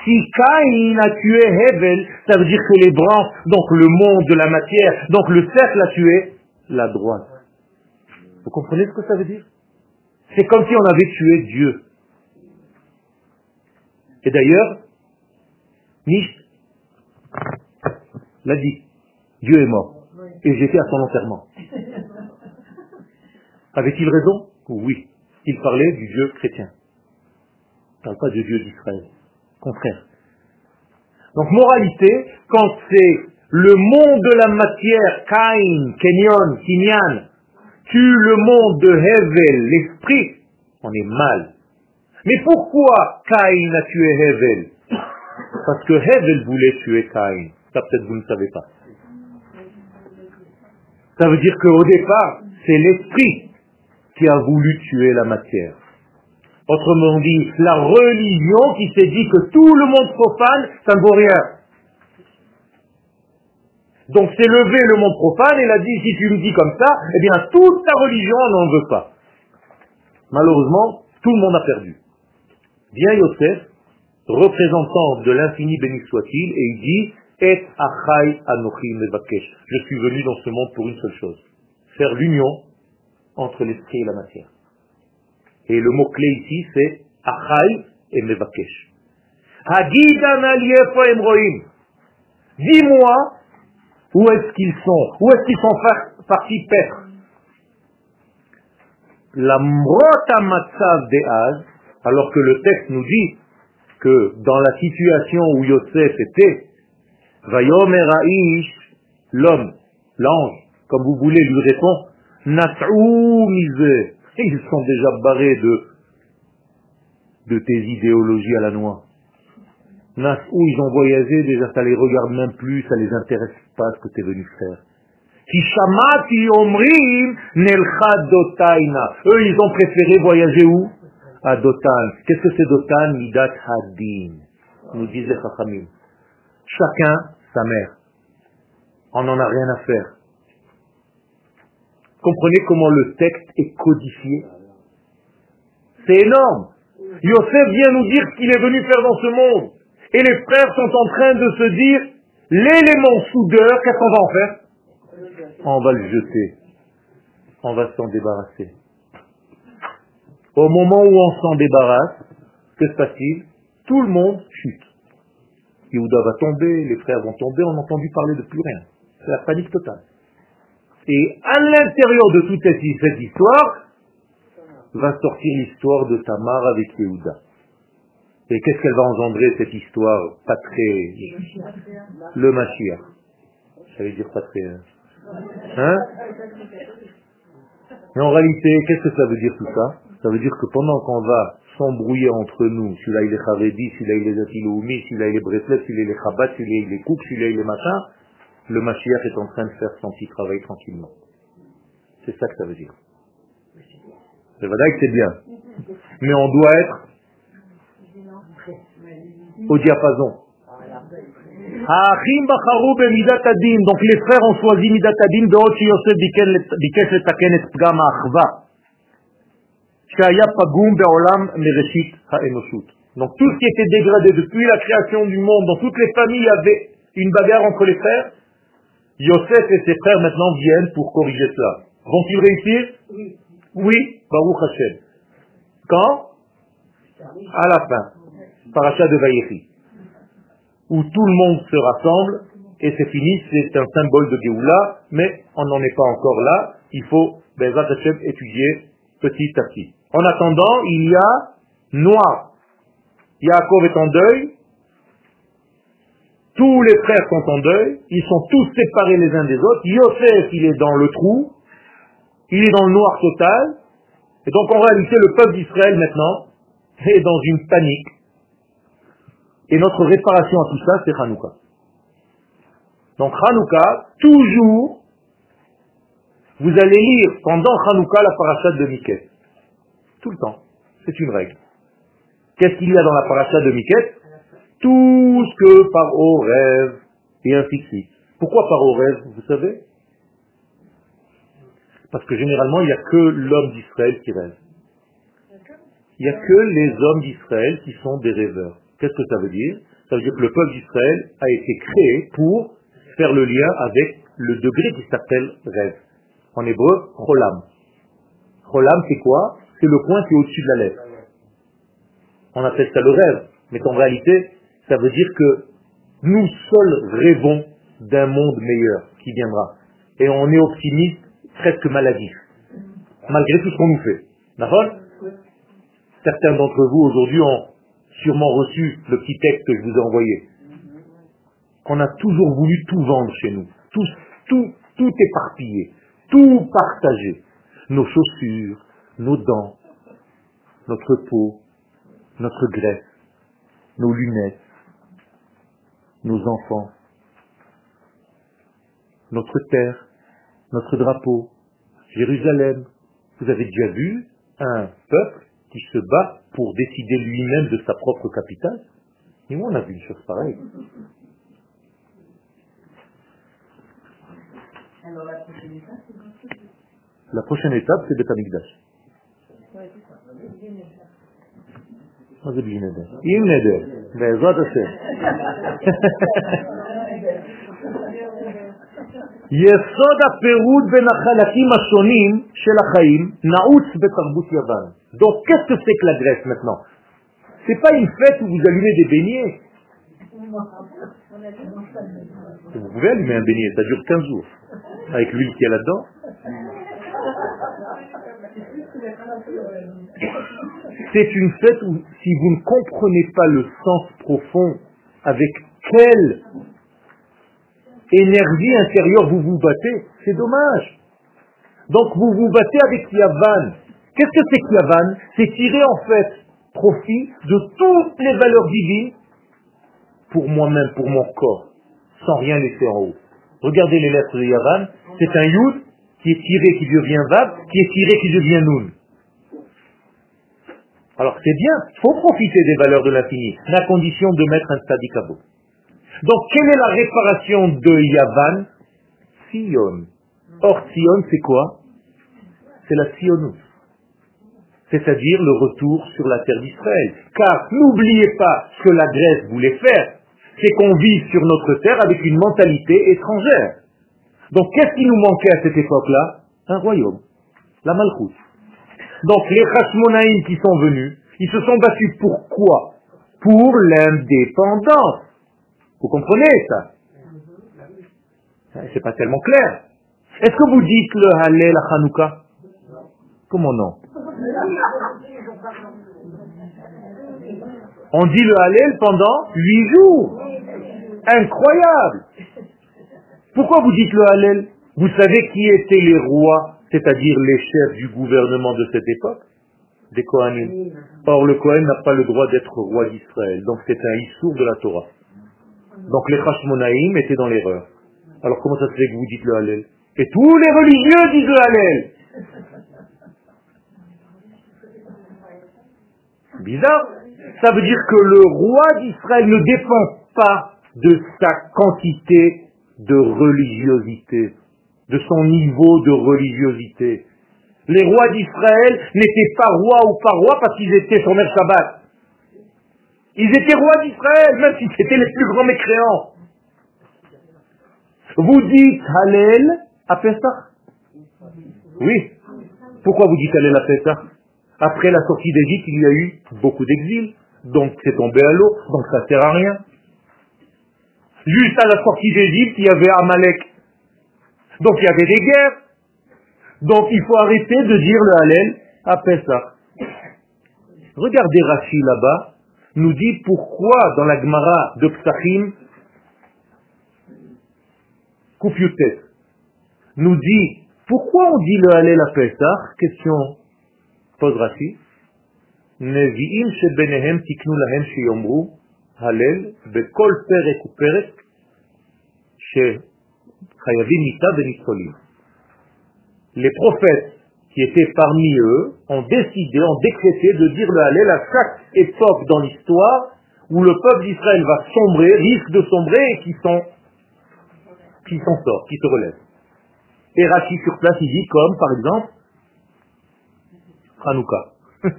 Si Caïn a tué Hevel, ça veut dire que les branches, donc le monde de la matière, donc le cercle a tué la droite. Vous comprenez ce que ça veut dire? C'est comme si on avait tué Dieu. Et d'ailleurs, Nietzsche l'a dit, Dieu est mort. Et j'étais à son enterrement. Avait-il raison? Oui. Il parlait du Dieu chrétien. Il ne parle pas du Dieu d'Israël. Contraire. Donc moralité, quand c'est le monde de la matière, Cain, Kenyon, Kinyan, tue le monde de Hevel, l'esprit, on est mal. Mais pourquoi Cain a tué Hevel? Parce que Hevel voulait tuer Cain. Ça peut-être vous ne savez pas. Ça veut dire qu'au départ, c'est l'esprit qui a voulu tuer la matière. Autrement dit, la religion qui s'est dit que tout le monde profane, ça ne vaut rien. Donc c'est levé le monde profane et a dit, si tu me dis comme ça, eh bien toute ta religion n'en veut pas. Malheureusement, tout le monde a perdu. Vient Yosef, représentant de l'infini béni soit-il, et il dit, Et achai anochi mevakesh. Je suis venu dans ce monde pour une seule chose. Faire l'union entre l'esprit et la matière. Et le mot-clé ici, c'est achai et mevakesh. Dis-moi où est-ce qu'ils sont? Où est-ce qu'ils sont partis paître La mrota matzav de Az, alors que le texte nous dit que dans la situation où Yosef était, l'homme, l'ange, comme vous voulez, lui répond, Nas'ou mise. Ils sont déjà barrés de, de tes idéologies à la noix. Nas'ou, ils ont voyagé, déjà ça les regarde même plus, ça les intéresse pas ce que tu es venu faire. Eux, ils ont préféré voyager où? À Dotan. Qu'est-ce que c'est Dotan Midat Hadin. Nous disait Chachamim. Chacun sa mère. On n'en a rien à faire. Comprenez comment le texte est codifié C'est énorme. Yosef vient nous dire ce qu'il est venu faire dans ce monde. Et les frères sont en train de se dire, l'élément soudeur, qu'est-ce qu'on va en faire? On va le jeter. On va s'en débarrasser. Au moment où on s'en débarrasse, que se passe-t-il? Tout le monde chute. Yehuda va tomber, les frères vont tomber, on n'a entendu parler de plus rien. C'est la panique totale. Et à l'intérieur de toute cette, histoire, va sortir l'histoire de Tamar avec Yehuda. Et qu'est-ce qu'elle va engendrer, cette histoire pas très... Le Mashiach. J'allais dire pas très... Hein, hein Mais en réalité, qu'est-ce que ça veut dire tout ça? Ça veut dire que pendant qu'on va s'embrouiller entre nous, celui-là il est Haredi, celui-là il est Atiloumi, celui-là il est Breslev, celui-là il est Chabad, celui-là il est Kouk, celui-là il est machin, le Mashiach est en train de faire son petit travail tranquillement. C'est ça que ça veut dire. C'est vrai c'est bien. Mais on doit être au diapason. Donc les frères ont choisi Midat Adin, Yosef et pgam donc tout ce qui était dégradé depuis la création du monde, dans toutes les familles, il y avait une bagarre entre les frères. Yosef et ses frères maintenant viennent pour corriger cela. Vont-ils réussir? Oui. Baruch Hashem. Quand? À la fin. Parachat de Vaïri. Où tout le monde se rassemble et c'est fini, c'est un symbole de Géoula, mais on n'en est pas encore là. Il faut, Bezat Hashem, étudier petit à petit. En attendant, il y a noir. Yaakov est en deuil. Tous les frères sont en deuil. Ils sont tous séparés les uns des autres. Yosef, il est dans le trou. Il est dans le noir total. Et donc en réalité, le peuple d'Israël maintenant est dans une panique. Et notre réparation à tout ça, c'est Hanouka. Donc Hanouka, toujours, vous allez lire pendant Hanouka la parashat de Miket. Tout le temps. C'est une règle. Qu'est-ce qu'il y a dans la paracha de Miket? Tout ce que par au rêve, et ainsi de suite. Pourquoi par au rêve, vous savez? Parce que généralement, il n'y a que l'homme d'Israël qui rêve. Il n'y a que les hommes d'Israël qui sont des rêveurs. Qu'est-ce que ça veut dire? Ça veut dire que le peuple d'Israël a été créé pour faire le lien avec le degré qui s'appelle rêve. En hébreu, cholam. Cholam, c'est quoi? C'est le point qui est au-dessus de la lettre. On appelle ça le rêve, mais en réalité, ça veut dire que nous seuls rêvons d'un monde meilleur qui viendra. Et on est optimiste, presque maladif, malgré tout ce qu'on nous fait. D'accord? Certains d'entre vous aujourd'hui ont sûrement reçu le petit texte que je vous ai envoyé. On a toujours voulu tout vendre chez nous. Tout, tout, tout éparpillé, tout partagé. Nos chaussures, nos dents, notre peau, notre graisse, nos lunettes, nos enfants, notre terre, notre drapeau, Jérusalem. Vous avez déjà vu un peuple qui se bat pour décider lui-même de sa propre capitale? Et moi, on a vu une chose pareille. Alors la prochaine étape, c'est La prochaine étape, c'est. מה זה בלי נדר? עם נדר, בעזרת השם. יסוד הפירוד בין החלקים השונים של החיים נעוץ בתרבות יוון. Donc qu'est-ce que c'est que la Grèce maintenant C'est pas une fête où vous allumez des beignets. Vous pouvez allumer un beignet, ça dure 15 jours. Avec l'huile qu'il y a là-dedans. C'est une fête où si vous ne comprenez pas le sens profond avec quelle énergie intérieure vous vous battez, c'est dommage. Donc vous vous battez avec Yavan. Qu'est-ce que c'est que Yavan? C'est tirer en fait profit de toutes les valeurs divines pour moi-même, pour mon corps, sans rien laisser en haut. Regardez les lettres de Yavan, c'est un Yud qui est tiré, qui devient Vav, qui est tiré, qui devient Nun. Alors c'est bien, il faut profiter des valeurs de l'infini, la condition de mettre un stadikabo. Donc, quelle est la réparation de Yavan? Sion. Or, Sion, c'est quoi? C'est la Sionus. C'est-à-dire le retour sur la terre d'Israël. Car n'oubliez pas ce que la Grèce voulait faire, c'est qu'on vive sur notre terre avec une mentalité étrangère. Donc qu'est-ce qui nous manquait à cette époque-là? Un royaume, la Malchut. Donc les Hashmonaïm qui sont venus, ils se sont battus pour quoi? Pour l'indépendance. Vous comprenez ça? C'est pas tellement clair. Est-ce que vous dites le Hallel à Hanouka? Comment non? On dit le Hallel pendant huit jours. Incroyable. Pourquoi vous dites le Hallel? Vous savez qui étaient les rois, c'est-à-dire les chefs du gouvernement de cette époque Des Kohanim. Or, le Kohen n'a pas le droit d'être roi d'Israël, donc c'est un issour de la Torah. Donc les Hashmonaïm étaient dans l'erreur. Alors comment ça se fait que vous dites le Hallel? Et tous les religieux disent le Hallel Bizarre. Ça veut dire que le roi d'Israël ne dépend pas de sa quantité de religiosité, de son niveau de religiosité. Les rois d'Israël n'étaient pas rois ou pas rois parce qu'ils étaient sur Mer Shabbat. Ils étaient rois d'Israël, même si c'était les plus grands mécréants. Vous dites Hallel à Pessah Oui. Pourquoi vous dites Hallel à Pessah Après la sortie d'Égypte, il y a eu beaucoup d'exil, donc c'est tombé à l'eau, donc ça ne sert à rien. Juste à la sortie d'Égypte, il y avait Amalek. Donc il y avait des guerres. Donc il faut arrêter de dire le Hallel à Pessah. Regardez Rachid là-bas, nous dit pourquoi dans la Gemara de Psachim, Kufiutet, nous dit pourquoi on dit le Halel à Pesach Question pose Rashi. נביאים שביניהם תקנו להם שיאמרו הלל בכל פרק ופרק שחייבים מיתה וניצולים. les prophètes qui étaient parmi eux ont décidé, ont décrété de dire le Hallel à chaque époque dans l'histoire où le peuple d'Israël va sombrer, risque de sombrer et qui s'en sort, qui se relève. Et Rachid sur place, il dit comme, par exemple, Hanouka.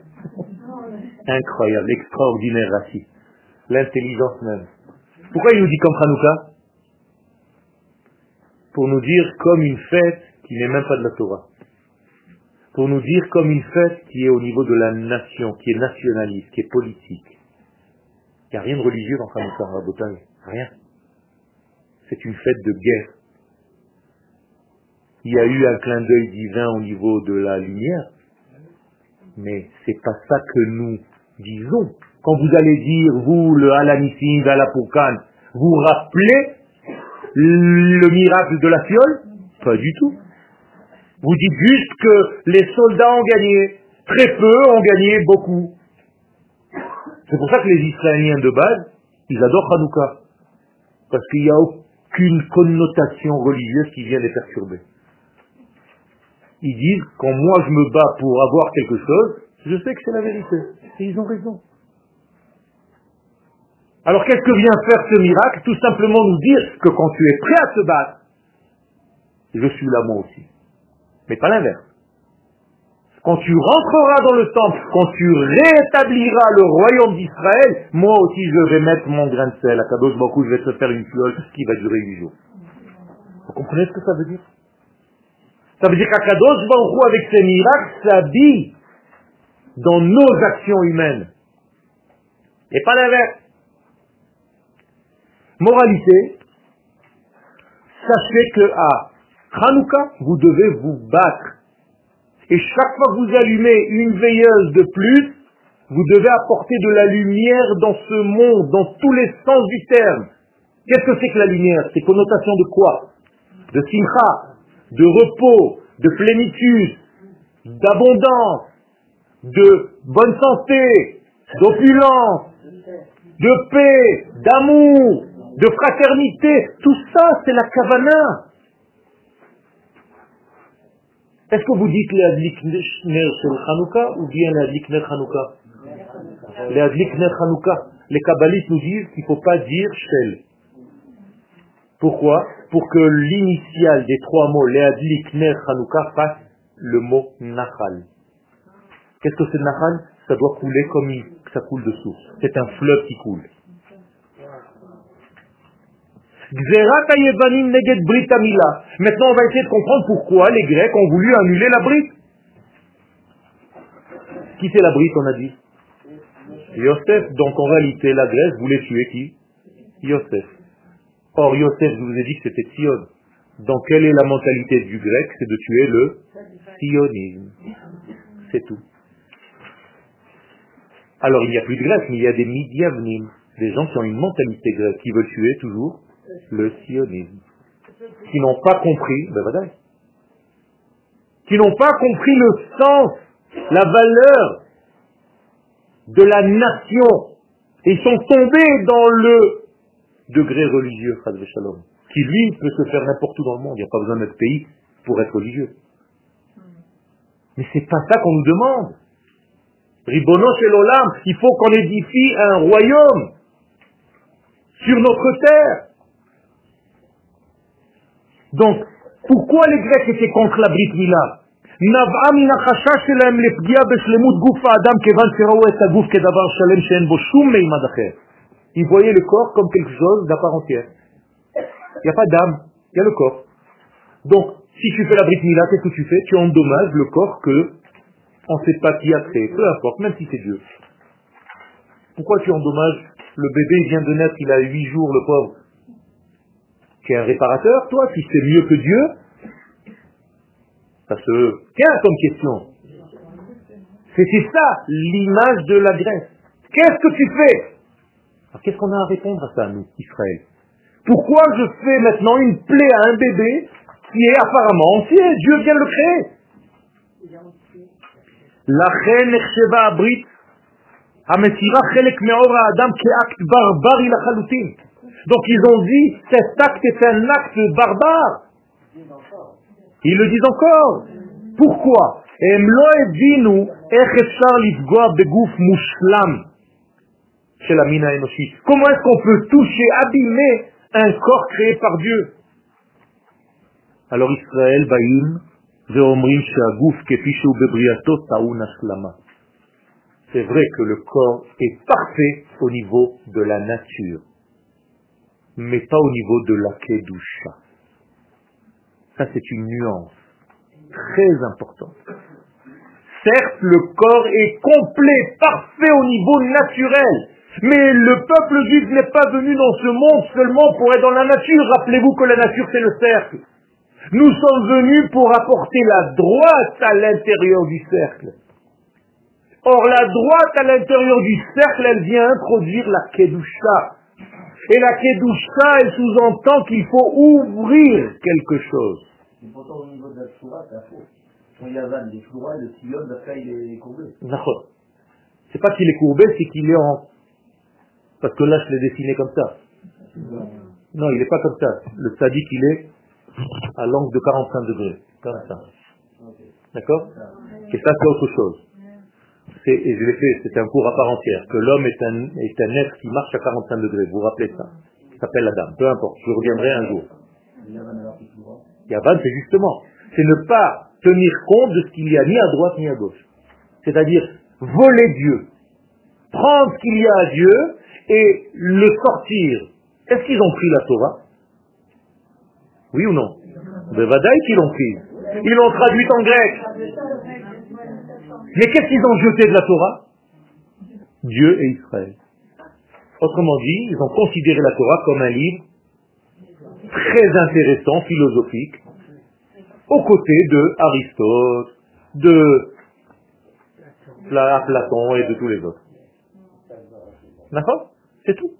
Incroyable, extraordinaire Rachid. L'intelligence même. Pourquoi il nous dit comme Hanouka? Pour nous dire comme une fête qui n'est même pas de la Torah pour nous dire comme une fête qui est au niveau de la nation, qui est nationaliste, qui est politique. Il n'y a rien de religieux dans Hanouka, Rabotai. Rien. C'est une fête de guerre. Il y a eu un clin d'œil divin au niveau de la lumière, mais c'est pas ça que nous disons. Quand vous allez dire, vous, le Alanissim, Alapoukan, vous rappelez le miracle de la fiole Pas du tout. Vous dites juste que les soldats ont gagné. Très peu ont gagné beaucoup. C'est pour ça que les Israéliens de base, ils adorent Hanouka. Parce qu'il n'y a aucune connotation religieuse qui vient les perturber. Ils disent, quand moi je me bats pour avoir quelque chose, je sais que c'est la vérité. Et ils ont raison. Alors qu'est-ce que vient faire ce miracle? Tout simplement nous dire que quand tu es prêt à te battre, je suis là moi aussi mais pas l'inverse. Quand tu rentreras dans le temple, quand tu rétabliras le royaume d'Israël, moi aussi je vais mettre mon grain de sel. À Kadosh Bakou, je vais te faire une fiole qui va durer huit jours. Vous comprenez ce que ça veut dire? Ça veut dire qu'Akadosh Baruch avec ses miracles, s'habille dans nos actions humaines. Et pas l'inverse. Moralité, sachez que à Hanouka, vous devez vous battre. Et chaque fois que vous allumez une veilleuse de plus, vous devez apporter de la lumière dans ce monde, dans tous les sens du terme. Qu'est-ce que c'est que la lumière? C'est connotation de quoi? De simcha, de repos, de plénitude, d'abondance, de bonne santé, d'opulence, de paix, d'amour, de fraternité. Tout ça, c'est la kavana. Est-ce que vous dites les Ner sur Hanouka ou bien les Ner Hanouka Les Ner Hanouka. Les kabbalistes nous disent qu'il ne faut pas dire Shel. Pourquoi? Pour que l'initiale des trois mots, les Ner Hanouka, fasse le mot Nahal. Qu'est-ce que c'est Nahal? Ça doit couler comme ça coule de source. C'est un fleuve qui coule. Maintenant, on va essayer de comprendre pourquoi les Grecs ont voulu annuler la brite. Qui c'est la brite, on a dit? Yosef. Donc en réalité, la Grèce voulait tuer qui? Yosef. Or, Yosef, je vous ai dit que c'était Sion. Donc quelle est la mentalité du grec? C'est de tuer le sionisme. C'est tout. Alors il n'y a plus de Grèce, mais il y a des midiavnim, des gens qui ont une mentalité grecque, qui veulent tuer toujours le sionisme. Qui n'ont pas compris, ben voilà, qui n'ont pas compris le sens, la valeur de la nation. Ils sont tombés dans le degré religieux, Shalom, qui lui peut se faire n'importe où dans le monde. Il n'y a pas besoin d'être pays pour être religieux. Mais c'est pas ça qu'on nous demande. Ribono chez l'Olam, il faut qu'on édifie un royaume sur notre terre. Donc, pourquoi les Grecs étaient contre la Brit Mila? Ils voyaient le corps comme quelque chose d'à part entière. Il n'y a pas d'âme, il y a le corps. Donc, si tu fais la Brit Mila, qu'est-ce que tu fais? Tu endommages le corps que on ne sait pas qui a créé, peu importe, même si c'est Dieu. Pourquoi tu endommages? Le bébé vient de naître, il a huit jours, le pauvre Tu es un réparateur, toi, si c'est mieux que Dieu Ça se tient comme question. C'était ça, l'image de la Grèce. Qu'est-ce que tu fais qu'est-ce qu'on a à répondre à ça, nous, Israël Pourquoi je fais maintenant une plaie à un bébé qui est apparemment entier Dieu vient le créer. La reine Abrit, המסירה חלק מאור האדם כאקט ברברי לחלוטין. Donc ils ont dit, cet acte est un acte barbare. Ils le disent encore. Pourquoi? Comment est-ce qu'on peut toucher, abîmer un corps créé par Dieu? Alors Israël, Baïm, c'est vrai que le corps est parfait au niveau de la nature mais pas au niveau de la Kedusha. Ça, c'est une nuance très importante. Certes, le corps est complet, parfait au niveau naturel, mais le peuple juif n'est pas venu dans ce monde seulement pour être dans la nature. Rappelez-vous que la nature, c'est le cercle. Nous sommes venus pour apporter la droite à l'intérieur du cercle. Or, la droite à l'intérieur du cercle, elle vient introduire la Kedusha, et la Kedusha, elle sous-entend qu'il faut ouvrir quelque chose. Mais pourtant, au niveau de la Shura, c'est faux. Quand il y a Van, les Shura, le Sion, il est courbé. C'est pas qu'il est courbé, c'est qu'il est en... Parce que là, je l'ai dessiné comme ça. Non, il n'est pas comme ça. Le sadique, il est à l'angle de 45 degrés. Comme ça. D'accord? Et ça, c'est autre chose et je l'ai fait, c'est un cours à part entière, que l'homme est un, est un être qui marche à 45 degrés, vous vous rappelez ça. Il s'appelle la dame, peu importe, je reviendrai un jour. Yavan, c'est justement, c'est ne pas tenir compte de ce qu'il y a ni à droite ni à gauche. C'est-à-dire voler Dieu, prendre ce qu'il y a à Dieu et le sortir. Est-ce qu'ils ont pris la Torah? Oui ou non? Bevadaï qu'ils l'ont prise. Ils l'ont traduite en grec. Mais qu'est-ce qu'ils ont jeté de la Torah? Dieu et Israël. Autrement dit, ils ont considéré la Torah comme un livre très intéressant, philosophique, aux côtés de Aristote, de Platon et de tous les autres. D'accord? C'est tout.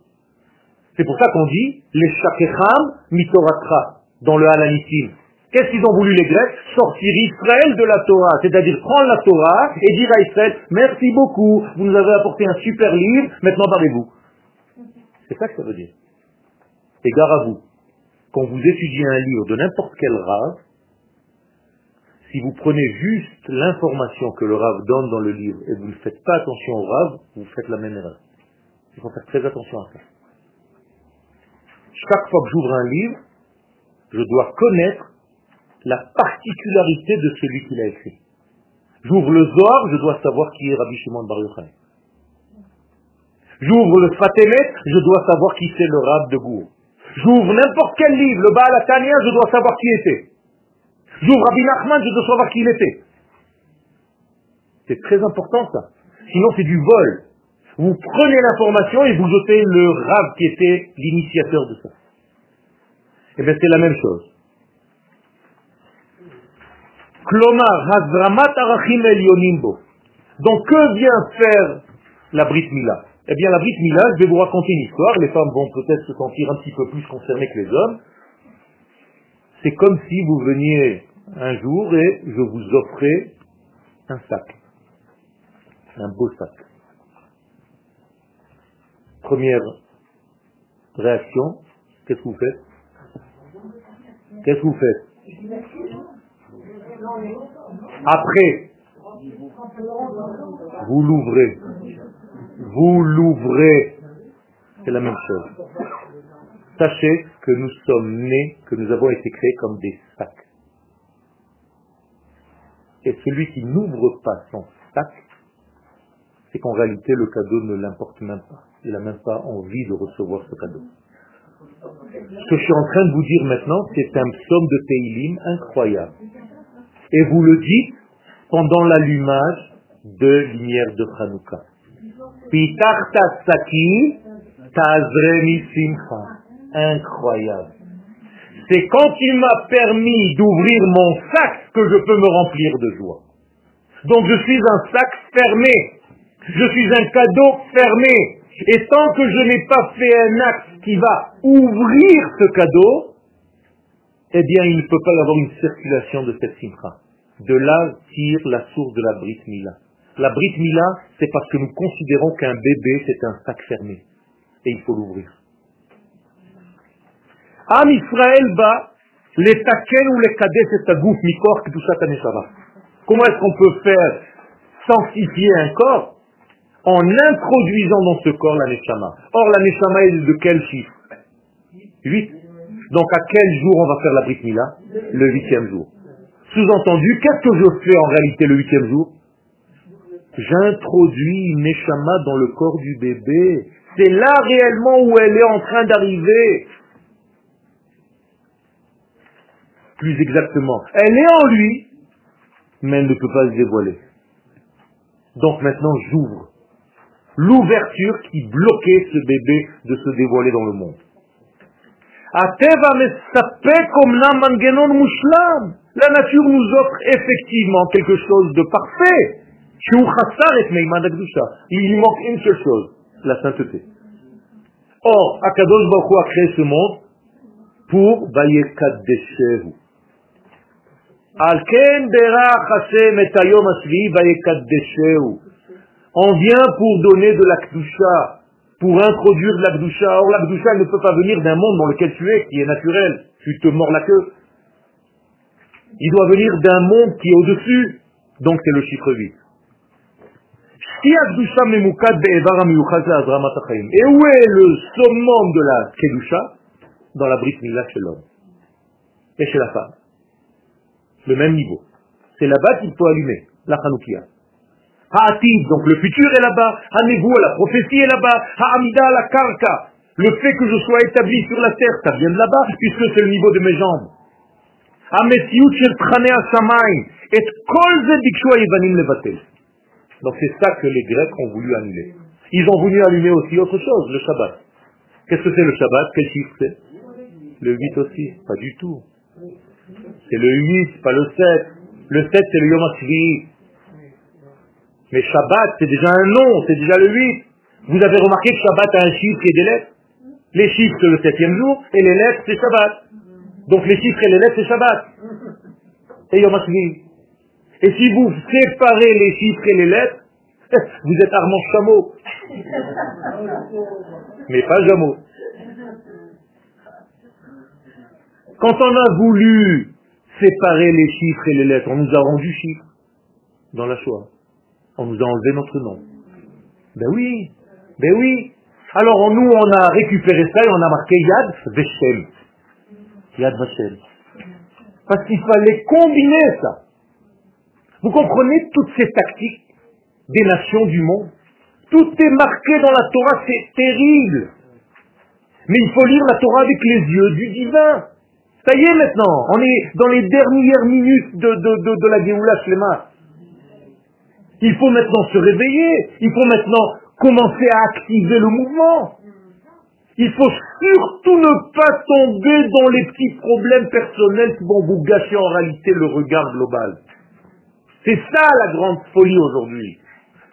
C'est pour ça qu'on dit les shakecham mitoratra dans le halanisim. Qu'est-ce qu'ils ont voulu les Grecs Sortir Israël de la Torah, c'est-à-dire prendre la Torah et dire à Israël, merci beaucoup, vous nous avez apporté un super livre, maintenant barrez-vous. C'est ça que ça veut dire. Et gare à vous, quand vous étudiez un livre de n'importe quel rave, si vous prenez juste l'information que le rave donne dans le livre et vous ne faites pas attention au rave, vous faites la même erreur. Il faut faire très attention à ça. Chaque fois que j'ouvre un livre, je dois connaître la particularité de celui qui l'a écrit. J'ouvre le Zohar, je dois savoir qui est Rabbi Shimon Bar Yochai. J'ouvre le Fatemet, je dois savoir qui c'est le Rab de Gour. J'ouvre n'importe quel livre, le Baal Atania, je dois savoir qui était. J'ouvre Rabbi Nachman, je dois savoir qui il était. C'est très important ça. Sinon c'est du vol. Vous prenez l'information et vous jetez le Rab qui était l'initiateur de ça. Eh bien c'est la même chose. Donc que vient faire la Brit Mila? Eh bien la Brit Mila, je vais vous raconter une histoire, les femmes vont peut-être se sentir un petit peu plus concernées que les hommes. C'est comme si vous veniez un jour et je vous offrais un sac, un beau sac. Première réaction, qu'est-ce que vous faites? Qu'est-ce que vous faites? Après, vous l'ouvrez. Vous l'ouvrez. C'est la même chose. Sachez que nous sommes nés, que nous avons été créés comme des sacs. Et celui qui n'ouvre pas son sac, c'est qu'en réalité le cadeau ne l'importe même pas. Il n'a même pas envie de recevoir ce cadeau. Ce que je suis en train de vous dire maintenant, c'est un psaume de Teilim incroyable et vous le dites pendant l'allumage de lumière de Hanouka. Incroyable. C'est quand il m'a permis d'ouvrir mon sac que je peux me remplir de joie. Donc je suis un sac fermé. Je suis un cadeau fermé. Et tant que je n'ai pas fait un acte qui va ouvrir ce cadeau, eh bien, il ne peut pas y avoir une circulation de cette simcha. De là tire la source de la Brit Mila. La Brit Mila, c'est parce que nous considérons qu'un bébé, c'est un sac fermé. Et il faut l'ouvrir. Am Israël ba, les taken ou les kadets c'est un gouffre, mikor, tout ça, Comment est-ce qu'on peut faire sanctifier un corps en introduisant dans ce corps la Neshama? Or, la Neshama est de quel chiffre? 8. Donc à quel jour on va faire la Brit Mila Le huitième jour. Sous-entendu, qu'est-ce que je fais en réalité le huitième jour? J'introduis Neshama dans le corps du bébé. C'est là réellement où elle est en train d'arriver. Plus exactement, elle est en lui, mais elle ne peut pas se dévoiler. Donc maintenant, j'ouvre l'ouverture qui bloquait ce bébé de se dévoiler dans le monde. La nature nous offre effectivement quelque chose de parfait. Il lui manque une seule chose, la sainteté. Or, Akadosh Baruch a créé ce monde pour Vayekadeshehu. Alken berach Hashem et. On vient pour donner de la kdusha, pour introduire de la kdusha. Or, la kdusha ne peut pas venir d'un monde dans lequel tu es, qui est naturel. Tu te mords la queue. Il doit venir d'un monde qui est au-dessus. Donc c'est le chiffre 8. Et où est le summum de la Kedusha? Dans la Brit Mila chez l'homme et chez la femme. Le même niveau. C'est là-bas qu'il faut allumer la Hanoukia. Ha'atid, donc le futur est là-bas. La prophétie est là-bas. Ha'amida, la karka. Le fait que je sois établi sur la terre, ça vient de là-bas, puisque c'est le niveau de mes jambes. Shel Et kol Donc c'est ça que les Grecs ont voulu annuler. Ils ont voulu annuler aussi autre chose, le Shabbat. Qu'est-ce que c'est le Shabbat? Quel chiffre c'est? Le 8 aussi Pas du tout. C'est le 8, pas le 7. Le 7 c'est le Yom mais Shabbat c'est déjà un nom, c'est déjà le 8. Vous avez remarqué que Shabbat a un chiffre et des lettres? Les chiffres c'est le septième jour et les lettres c'est Shabbat. Donc les chiffres et les lettres c'est Shabbat. Et Yom. Et si vous séparez les chiffres et les lettres, vous êtes Armand Chameau. Mais pas Jameau. Quand on a voulu séparer les chiffres et les lettres, on nous a rendu chiffres dans la Shoah. On nous a enlevé notre nom. Ben oui, ben oui. Alors nous, on a récupéré ça et on a marqué Yad Veshem. Yad Veshem. Parce qu'il fallait combiner ça. Vous comprenez toutes ces tactiques des nations du monde? Tout est marqué dans la Torah, c'est terrible. Mais il faut lire la Torah avec les yeux du divin. Ça y est maintenant, on est dans les dernières minutes de, de, de, la Géoula Shlema. Il faut maintenant se réveiller, il faut maintenant commencer à activer le mouvement. Il faut surtout ne pas tomber dans les petits problèmes personnels qui vont vous gâcher en réalité le regard global. C'est ça la grande folie aujourd'hui.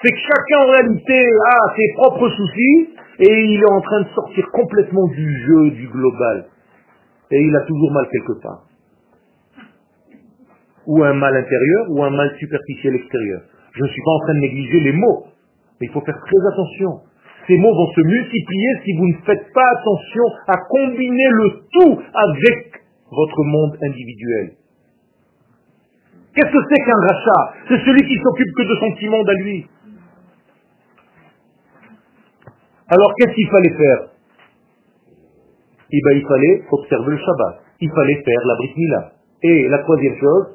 C'est que chacun en réalité a ses propres soucis et il est en train de sortir complètement du jeu, du global. Et il a toujours mal quelque part. Ou un mal intérieur ou un mal superficiel extérieur. Je ne suis pas en train de négliger les mots, mais il faut faire très attention. Ces mots vont se multiplier si vous ne faites pas attention à combiner le tout avec votre monde individuel. Qu'est-ce que c'est qu'un rachat? C'est celui qui s'occupe que de son petit monde à lui. Alors qu'est-ce qu'il fallait faire? Eh ben, Il fallait observer le Shabbat. Il fallait faire la Brit Mila. Et la troisième chose,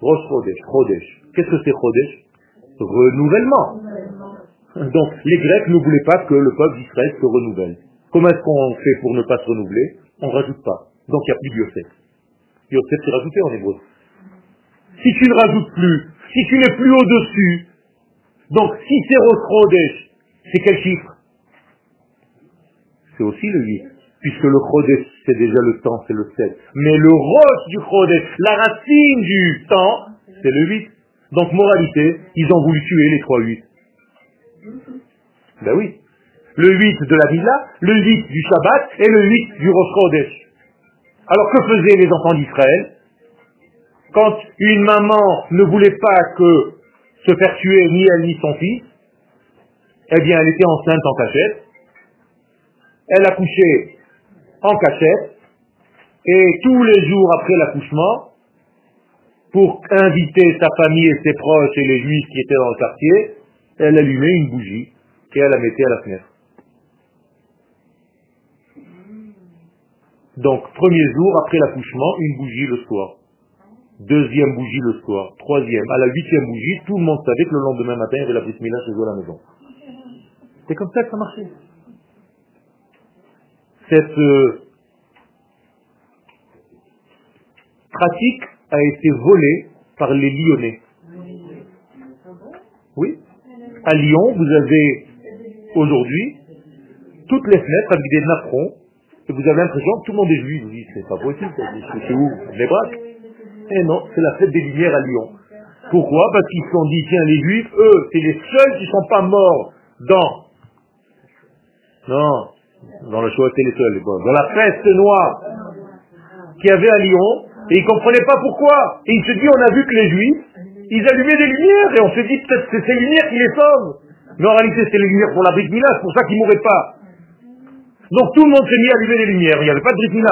Rosh Chodesh. Qu'est-ce que c'est Chodesh? Renouvellement. Donc les Grecs ne voulaient pas que le peuple d'Israël se renouvelle. Comment est-ce qu'on fait pour ne pas se renouveler? On ne rajoute pas. Donc il n'y a plus de Yosef. Yosef c'est rajouté en hébreu. Si tu ne rajoutes plus, si tu n'es plus au-dessus, donc si c'est Rosh c'est quel chiffre? C'est aussi le 8. Puisque le Chodesh, c'est déjà le temps, c'est le 7. Mais le Rosh du Chodesh, la racine du temps, c'est le 8. Donc moralité, ils ont voulu tuer les trois 8. Ben oui. Le 8 de la Villa, le 8 du Shabbat et le 8 du Rosh. Alors que faisaient les enfants d'Israël quand une maman ne voulait pas que se faire tuer ni elle ni son fils, eh bien elle était enceinte en cachette, elle accouchait en cachette, et tous les jours après l'accouchement, pour inviter sa famille et ses proches et les juifs qui étaient dans le quartier, elle allumait une bougie et elle la mettait à la fenêtre. Donc, premier jour après l'accouchement, une bougie le soir deuxième bougie le soir, troisième, à la huitième bougie, tout le monde savait que le lendemain matin, il y avait la bismillah chez eux à la maison. C'est comme ça que ça marchait. Cette euh, pratique a été volée par les Lyonnais. Oui. À Lyon, vous avez aujourd'hui toutes les fenêtres avec des napperons, et vous avez l'impression que tout le monde est juif. Vous dites, c'est pas possible, c'est où Les braques eh non, c'est la fête des Lumières à Lyon. Pourquoi? Parce qu'ils se sont dit, tiens, les Juifs, eux, c'est les seuls qui ne sont pas morts dans... Non, dans le choix, c'est les seuls. Dans la peste noire qu'il y avait à Lyon, et ils ne comprenaient pas pourquoi. Et ils se disent, on a vu que les Juifs, ils allumaient des lumières, et on se dit, peut-être c'est ces lumières qui les sauvent. Mais en réalité, c'était les lumières pour la Brit c'est pour ça qu'ils ne mouraient pas. Donc tout le monde s'est mis à allumer des lumières, il n'y avait pas de Brit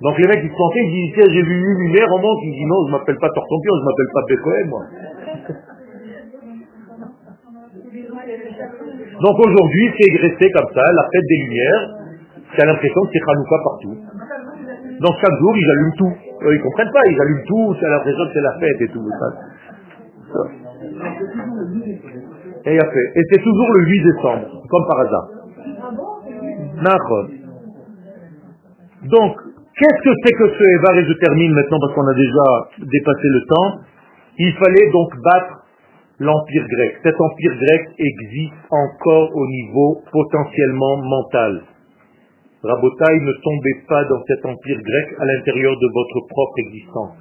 donc les mecs ils se sentaient, ils disent, tiens j'ai vu une lumière, on monte, ils disent non, je m'appelle pas Tortompion, je m'appelle pas Bekoen, moi. Donc aujourd'hui c'est égressé comme ça, la fête des lumières, c'est l'impression que c'est Hanouka partout. Donc chaque jour ils allument tout. Eux, ils comprennent pas, ils allument tout, c'est l'impression que c'est la fête et tout. Et, et c'est toujours le 8 décembre, comme par hasard. Donc, Qu'est-ce que c'est que ce Evar Et je termine maintenant parce qu'on a déjà dépassé le temps. Il fallait donc battre l'empire grec. Cet empire grec existe encore au niveau potentiellement mental. Rabotaï, ne tombez pas dans cet empire grec à l'intérieur de votre propre existence.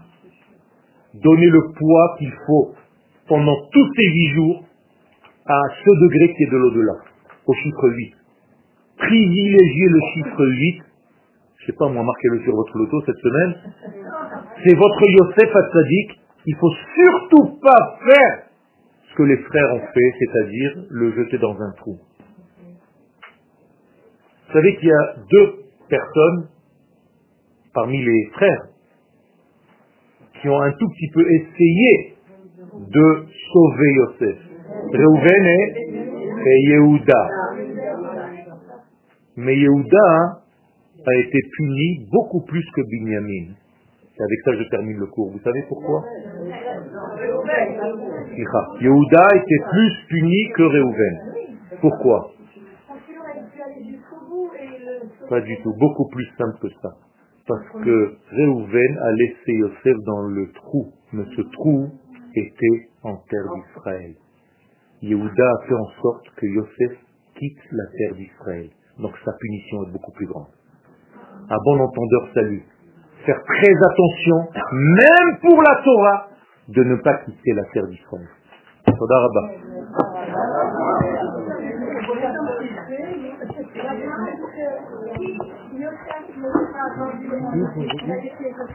Donnez le poids qu'il faut pendant tous ces huit jours à ce degré qui est de l'au-delà, au chiffre 8. Privilégiez le chiffre 8. Je sais pas, moi, marquez-le sur votre loto cette semaine. C'est votre Yosef Hatzadik. Il faut surtout pas faire ce que les frères ont fait, c'est-à-dire le jeter dans un trou. Vous savez qu'il y a deux personnes parmi les frères qui ont un tout petit peu essayé de sauver Yosef. Reuven et, Yehuda. Mais Yehuda a été puni beaucoup plus que Binyamin. Et avec ça, je termine le cours. Vous savez pourquoi? Yehuda était plus puni que Reuven. Pourquoi? Pas du tout. Beaucoup plus simple que ça. Parce que Reuven a laissé Yosef dans le trou. Mais ce trou était en terre d'Israël. Yehuda a fait en sorte que Yosef quitte la terre d'Israël. Donc sa punition est beaucoup plus grande. À bon entendeur, salut. Faire très attention, même pour la Torah, de ne pas quitter la terre d'Israël. жизни.